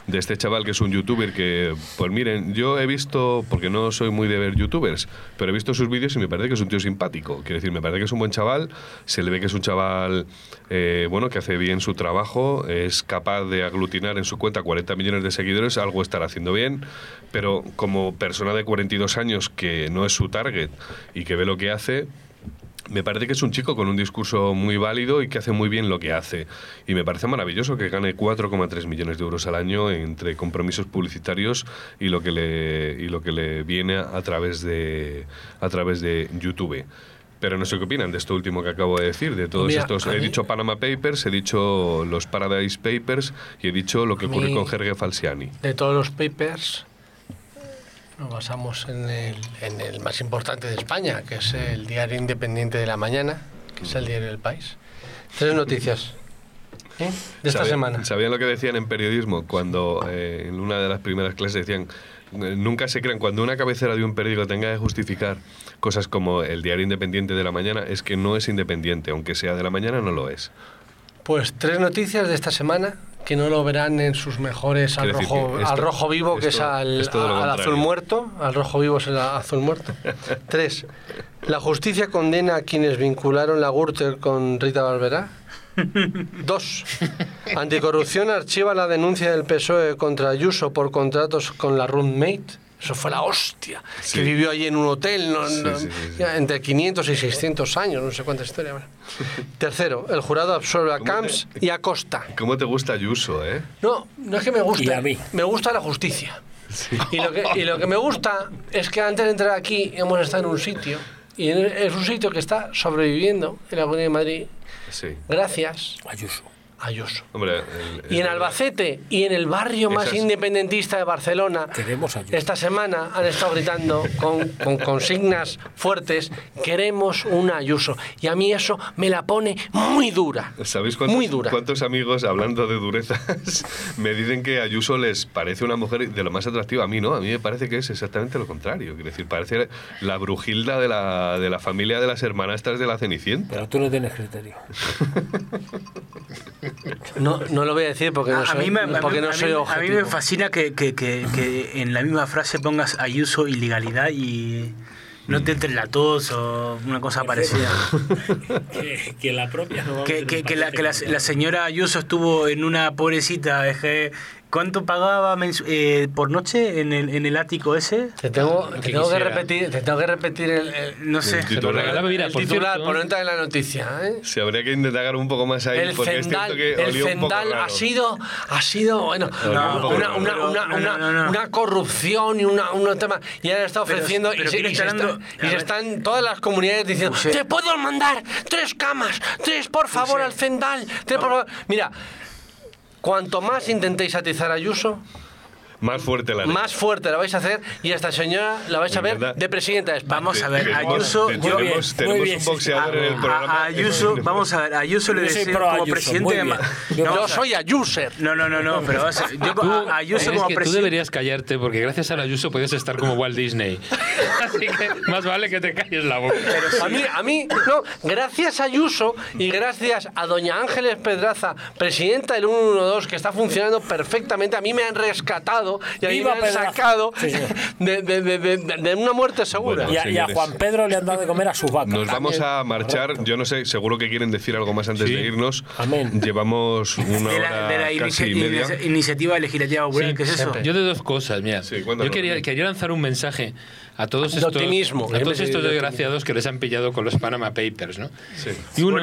de este chaval que es un youtuber que, pues miren, yo he visto, porque no soy muy de ver youtubers, pero he visto sus vídeos y me parece que es un tío simpático. Quiero decir, me parece que es un buen chaval, se le ve que es un chaval, eh, bueno, que hace bien su trabajo, es capaz de aglutinar en su cuenta 40 millones de seguidores, algo estará haciendo bien, pero como persona de 42 años que no es su target y que ve lo que hace, me parece que es un chico con un discurso muy válido y que hace muy bien lo que hace. Y me parece maravilloso que gane 4,3 millones de euros al año entre compromisos publicitarios y lo que le, y lo que le viene a través de, a través de YouTube. Pero no sé qué opinan de esto último que acabo de decir, de todos estos. He dicho Panama Papers, he dicho los Paradise Papers y he dicho lo que ocurre con Jorge Falciani. De todos los papers, nos basamos en el, en el más importante de España, que es el Diario Independiente de la Mañana, que es el diario del país. Tres noticias. ¿eh? De esta semana. ¿Sabían lo que decían en periodismo? Cuando eh, en una de las primeras clases decían, eh, nunca se crean, cuando una cabecera de un periódico tenga que justificar cosas como el diario independiente de la mañana, es que no es independiente, aunque sea de la mañana, no lo es. Pues tres noticias de esta semana que no lo verán en sus mejores al rojo, al rojo vivo, que es al, azul muerto. Al rojo vivo es el azul muerto. Tres. La justicia condena a quienes vincularon la Gürtel con Rita Barberá. Dos. Anticorrupción archiva la denuncia del PSOE contra Ayuso por contratos con la roommate. Eso fue la hostia. Que vivió allí en un hotel entre 500 y 600 años, no sé cuánta historia. Tercero, el jurado absorbe a Camps y a Costa. ¿Cómo te gusta Ayuso, eh? No, no es que me guste. a mí. Me gusta la justicia. Y, lo que, y lo que me gusta es que antes de entrar aquí hemos estado en un sitio. Y es un sitio que está sobreviviendo en la Comunidad de Madrid. Gracias. Ayuso Ayuso. Hombre, y en Albacete y en el barrio más independentista de Barcelona, esta semana han estado gritando con, con, consignas fuertes, queremos una Ayuso. Y a mí eso me la pone muy dura. ¿Sabéis cuántos, muy dura. cuántos amigos, hablando de durezas, me dicen que Ayuso les parece una mujer de lo más atractiva? A mí no, a mí me parece que es exactamente lo contrario. Quiero decir, parece la brujilda de la, de la familia de las hermanastras de la Cenicienta. Pero tú no tienes criterio. No, no lo voy a decir porque no soy, a mí me, porque no soy A mí me fascina que, que, que, en la misma frase pongas ayuso ilegalidad y no te entre la tos o una cosa parecida. que, la propia no que, que, la, que la, la, señora Ayuso estuvo en una pobrecita, es que ¿Cuánto pagaba eh, por noche en el, en el ático ese? Te tengo, te tengo que repetir, te tengo que repetir el, no sé, el titular, el titular por no entrar en la noticia. ¿eh? Se habría que intentar un poco más ahí el porque Zendal, es que el Zendal ha sido ha sido bueno no, una, una, una, una, corrupción y una, un tema y han estado ofreciendo y, se, y, se y, se están todas las comunidades diciendo te puedo mandar tres camas tres por favor al Zendal tres por favor. mira Cuanto más intentéis atizar a Ayuso, más fuerte la Más fuerte la vais a hacer y esta señora la vais a ver de presidenta de España. Vamos a ver, Ayuso. tenemos, tenemos un boxeador en el programa. Ayuso, vamos a ver, Ayuso le decía como presidente de. Yo soy Ayuser. No, no, no, no, pero yo Ayuso como presidente. Tú deberías callarte porque gracias a Ayuso puedes estar como Walt Disney. Así que más vale que te calles la boca. a mí, a mí, no, gracias a Ayuso y gracias a Doña Ángeles Pedraza, presidenta del 112, que está funcionando perfectamente, a mí me han rescatado y ahí me han sacado De, de, de, de, una muerte segura. y, a, Juan Pedro le han dado de comer a su vaca. Nos vamos a marchar. Yo no sé, seguro que quieren decir algo más antes de irnos. Amén. Llevamos una hora de la casi media. iniciativa legislativa ¿qué es eso? Yo de dos cosas, mira. yo quería, quería lanzar un mensaje a todos estos, a todos estos desgraciados que les han pillado con los Panama Papers, ¿no? Sí. Y uno,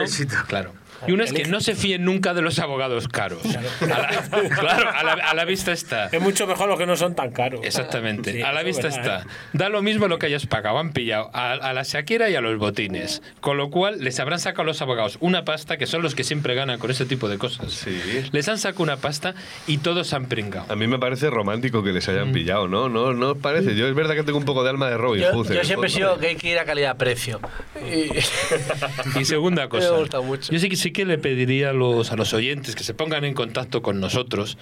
claro, y uno es que no se fíen nunca de los abogados caros. claro, a la, vista está. Es mucho mejor los que no son tan caros. Exactamente, a la vista está. ¿eh? Da lo mismo lo que hayas pagado. Han pillado a, la Shakira y a los botines. Con lo cual, les habrán sacado los abogados una pasta, que son los que siempre ganan con ese tipo de cosas. Sí. Les han sacado una pasta y todos han pringado. A mí me parece romántico que les hayan mm. pillado, ¿no? ¿no? ¿No os parece? Yo es verdad que tengo un poco de alma de Robin yo, Yo siempre he sido que hay que ir a calidad-precio. Y... segunda cosa. Me gusta mucho. Yo sí que sí que le pediría a los, a los oyentes que se pongan en contacto con nosotros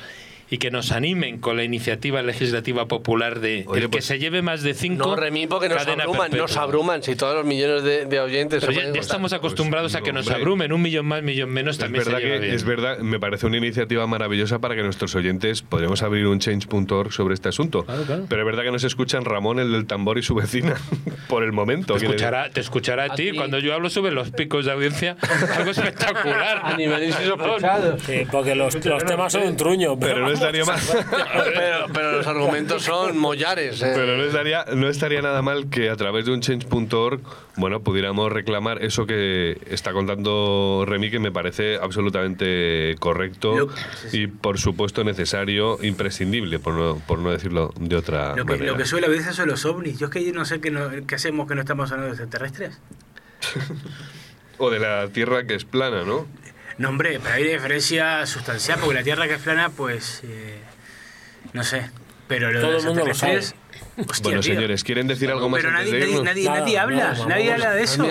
y que nos animen con la iniciativa legislativa popular de el que pues, se lleve más de cinco. No, Remí, porque nos abruman, nos abruman, si todos los millones de, oyentes. ya, estamos acostumbrados a que nos abrumen, un millón más, millón menos también. Es verdad, que, es verdad, me parece una iniciativa maravillosa para que nuestros oyentes podamos abrir un change.org sobre este asunto. Pero es verdad que nos escuchan Ramón, el del tambor y su vecina, por el momento. Te escuchará, te escuchará a, ti. Cuando yo hablo sobre los picos de audiencia, algo espectacular. a nivel Sí, porque los, temas son un truño. Pero, no pero, los argumentos son mollares. ¿eh? Pero no estaría, no estaría nada mal que a través de un change.org bueno, pudiéramos reclamar eso que está contando Remy, que me parece absolutamente correcto y, por supuesto, necesario, imprescindible, por no, por no decirlo de otra lo que, manera. Lo que suele a veces son los ovnis. Yo es que no sé qué, qué hacemos que no estamos hablando de extraterrestres. o de la Tierra que es plana, ¿no? No, hombre, pero hay diferencia sustancial, porque la Tierra que es plana, pues... Eh, no sé. Pero lo Todo el mundo lo sabe bueno, señores, ¿quieren decir algo más? Pero nadie, nadie, habla, nadie habla de eso.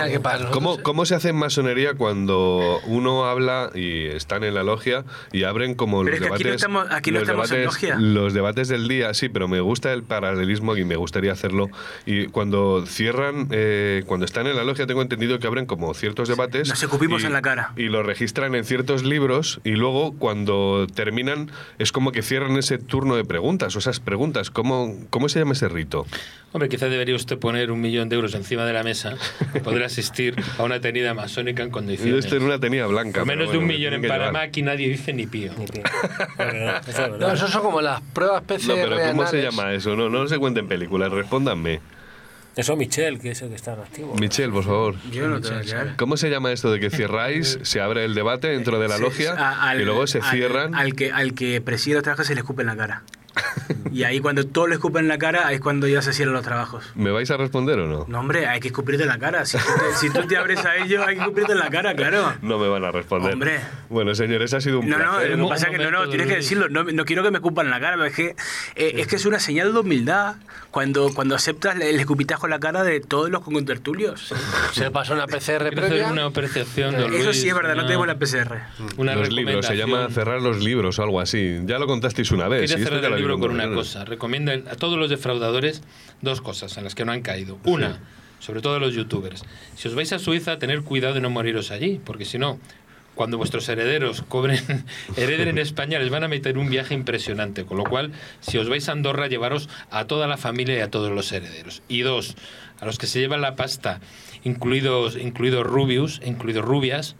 ¿Cómo, ¿Cómo, se hace en masonería cuando uno habla y están en la logia y abren como los debates? Aquí no estamos, aquí no estamos debates, en logia. Los debates del día, sí, pero me gusta el paralelismo y me gustaría hacerlo. Y cuando cierran, eh, cuando están en la logia, tengo entendido que abren como ciertos debates. Nos escupimos en la cara. Y lo registran en ciertos libros y luego cuando terminan es como que cierran ese turno de preguntas o esas preguntas. ¿Cómo, cómo se llama ese rito? Hombre, quizá debería usted poner un millón de euros encima de la mesa y poder asistir a una tenida masónica en condiciones. Yo estoy en una tenida blanca. menos de un millón en Panamá, aquí nadie dice ni pío. no, eso son como las pruebas PCR. No, pero ¿cómo se llama eso? No, no se cuenten películas, respóndanme. Eso Michel, que es el que está activo. Michel, por favor. Yo no tengo ¿Cómo se llama esto de que cierráis, se abre el debate dentro de la logia y luego se cierran? Al, que, al que preside otra se le escupe en la cara. Y ahí cuando todos le escupen en la cara, es cuando ya se cierran los trabajos. ¿Me vais a responder o no? No, hombre, hay que escupirte en la cara. Si tú te, si tú te abres a ellos, hay que escupirte en la cara, claro. No me van a responder. Hombre. Bueno, señores, ha sido un no, placer. No, lo que pasa es que no, no, tienes que decirlo. No, no, quiero que me escupan en la cara, pero es que, eh, es que es una señal de humildad cuando, cuando aceptas el escupitajo en la cara de todos los contertulios. Se pasó una PCR previa. una apreciación de Eso sí es verdad, no tenemos la PCR. Una los libros, se llama cerrar los libros o algo así. Ya lo contasteis una vez. Quiero cerrar el libro con una cosa. Recomiendo a todos los defraudadores dos cosas en las que no han caído. Una, sobre todo los youtubers. Si os vais a Suiza, tener cuidado de no moriros allí, porque si no, cuando vuestros herederos cobren, hereden en España, les van a meter un viaje impresionante. Con lo cual, si os vais a Andorra, llevaros a toda la familia y a todos los herederos. Y dos, a los que se llevan la pasta, incluidos, incluidos rubius, incluidos rubias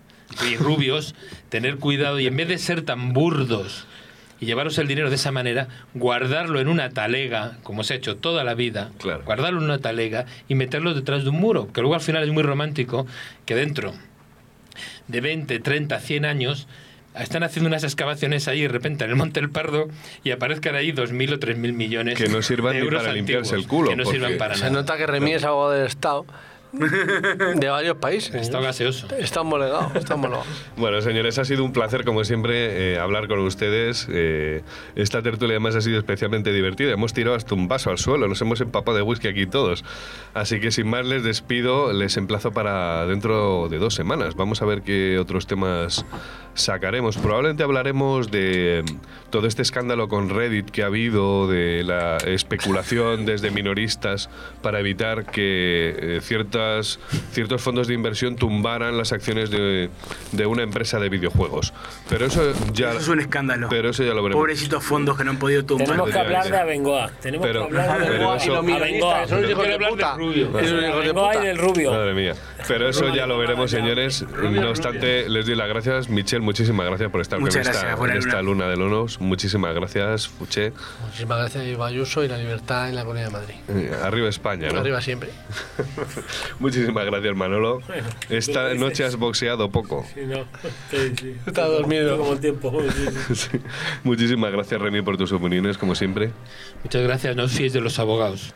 y rubios, tener cuidado y en vez de ser tan burdos y llevaros el dinero de esa manera, guardarlo en una talega, como se ha hecho toda la vida, guardarlo en una talega y meterlo detrás de un muro, que luego al final es muy romántico que dentro de 20, 30, 100 años están haciendo unas excavaciones ahí de repente en el Monte del Pardo y aparezcan ahí 2.000 o 3.000 millones que no sirvan de euros ni para limpiarse el culo. Que no sirvan para Se nota que Remy es algo del Estado. De varios países. Está gaseoso. Está molegado, está Bueno, señores, ha sido un placer, como siempre, eh, hablar con ustedes. Eh, esta tertulia además ha sido especialmente divertida. Hemos tirado hasta un vaso al suelo, nos hemos empapado de whisky aquí todos. Así que sin más les despido, les emplazo para dentro de dos semanas. Vamos a ver qué otros temas sacaremos. Probablemente hablaremos de todo este escándalo con Reddit que ha habido, de la especulación desde minoristas para evitar que eh, ciertas, ciertos fondos de inversión tumbaran las acciones de, de, una empresa de videojuegos. Pero eso ya... Eso es un escándalo. Pero eso ya lo veremos. Pobrecitos fondos que no han podido tumbar. Tenemos que hablar de Abengoa. Tenemos que hablar de Abengoa y los minoristas. Eso es de Rubio. Abengoa y del Rubio. Madre mía. Pero eso ya lo veremos, señores. No obstante, les doy las gracias, Michelle muchísimas gracias por estar con esta, en esta luna de Lonos. Muchísimas gracias, Fuché. Muchísimas gracias, Ibayuso y la libertad en la Comunidad de Madrid. Eh, arriba España, ¿no? Arriba siempre. muchísimas gracias, Manolo. esta noche has boxeado poco. Sí, no. Sí, sí. Está dormido. Como el tiempo. Muchísimas gracias, Remy, por tus opiniones, como siempre. Muchas gracias. No fiéis de los abogados.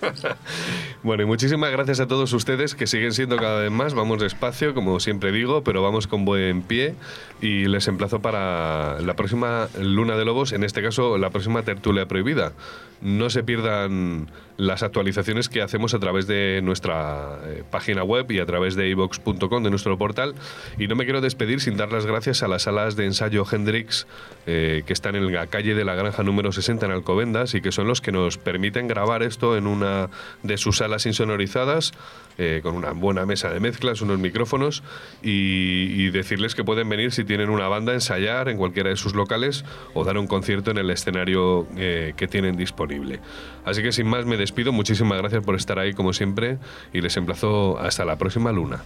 bueno, y muchísimas gracias a todos ustedes que siguen siendo cada vez más. Vamos despacio, como siempre digo, pero vamos con buen pie. Y les emplazo para la próxima Luna de Lobos, en este caso la próxima tertulia prohibida. No se pierdan las actualizaciones que hacemos a través de nuestra eh, página web y a través de ivox.com, de nuestro portal. Y no me quiero despedir sin dar las gracias a las salas de ensayo Hendrix, eh, que están en la calle de la Granja número 60 en Alcobendas y que son los que nos permiten grabar esto en una de sus salas insonorizadas, eh, con una buena mesa de mezclas, unos micrófonos, y, decirles que pueden venir si tienen una banda, ensayar en cualquiera de sus locales o dar un concierto en el escenario que tienen disponible. Así que sin más me despido, muchísimas gracias por estar ahí como siempre y les emplazo hasta la próxima luna.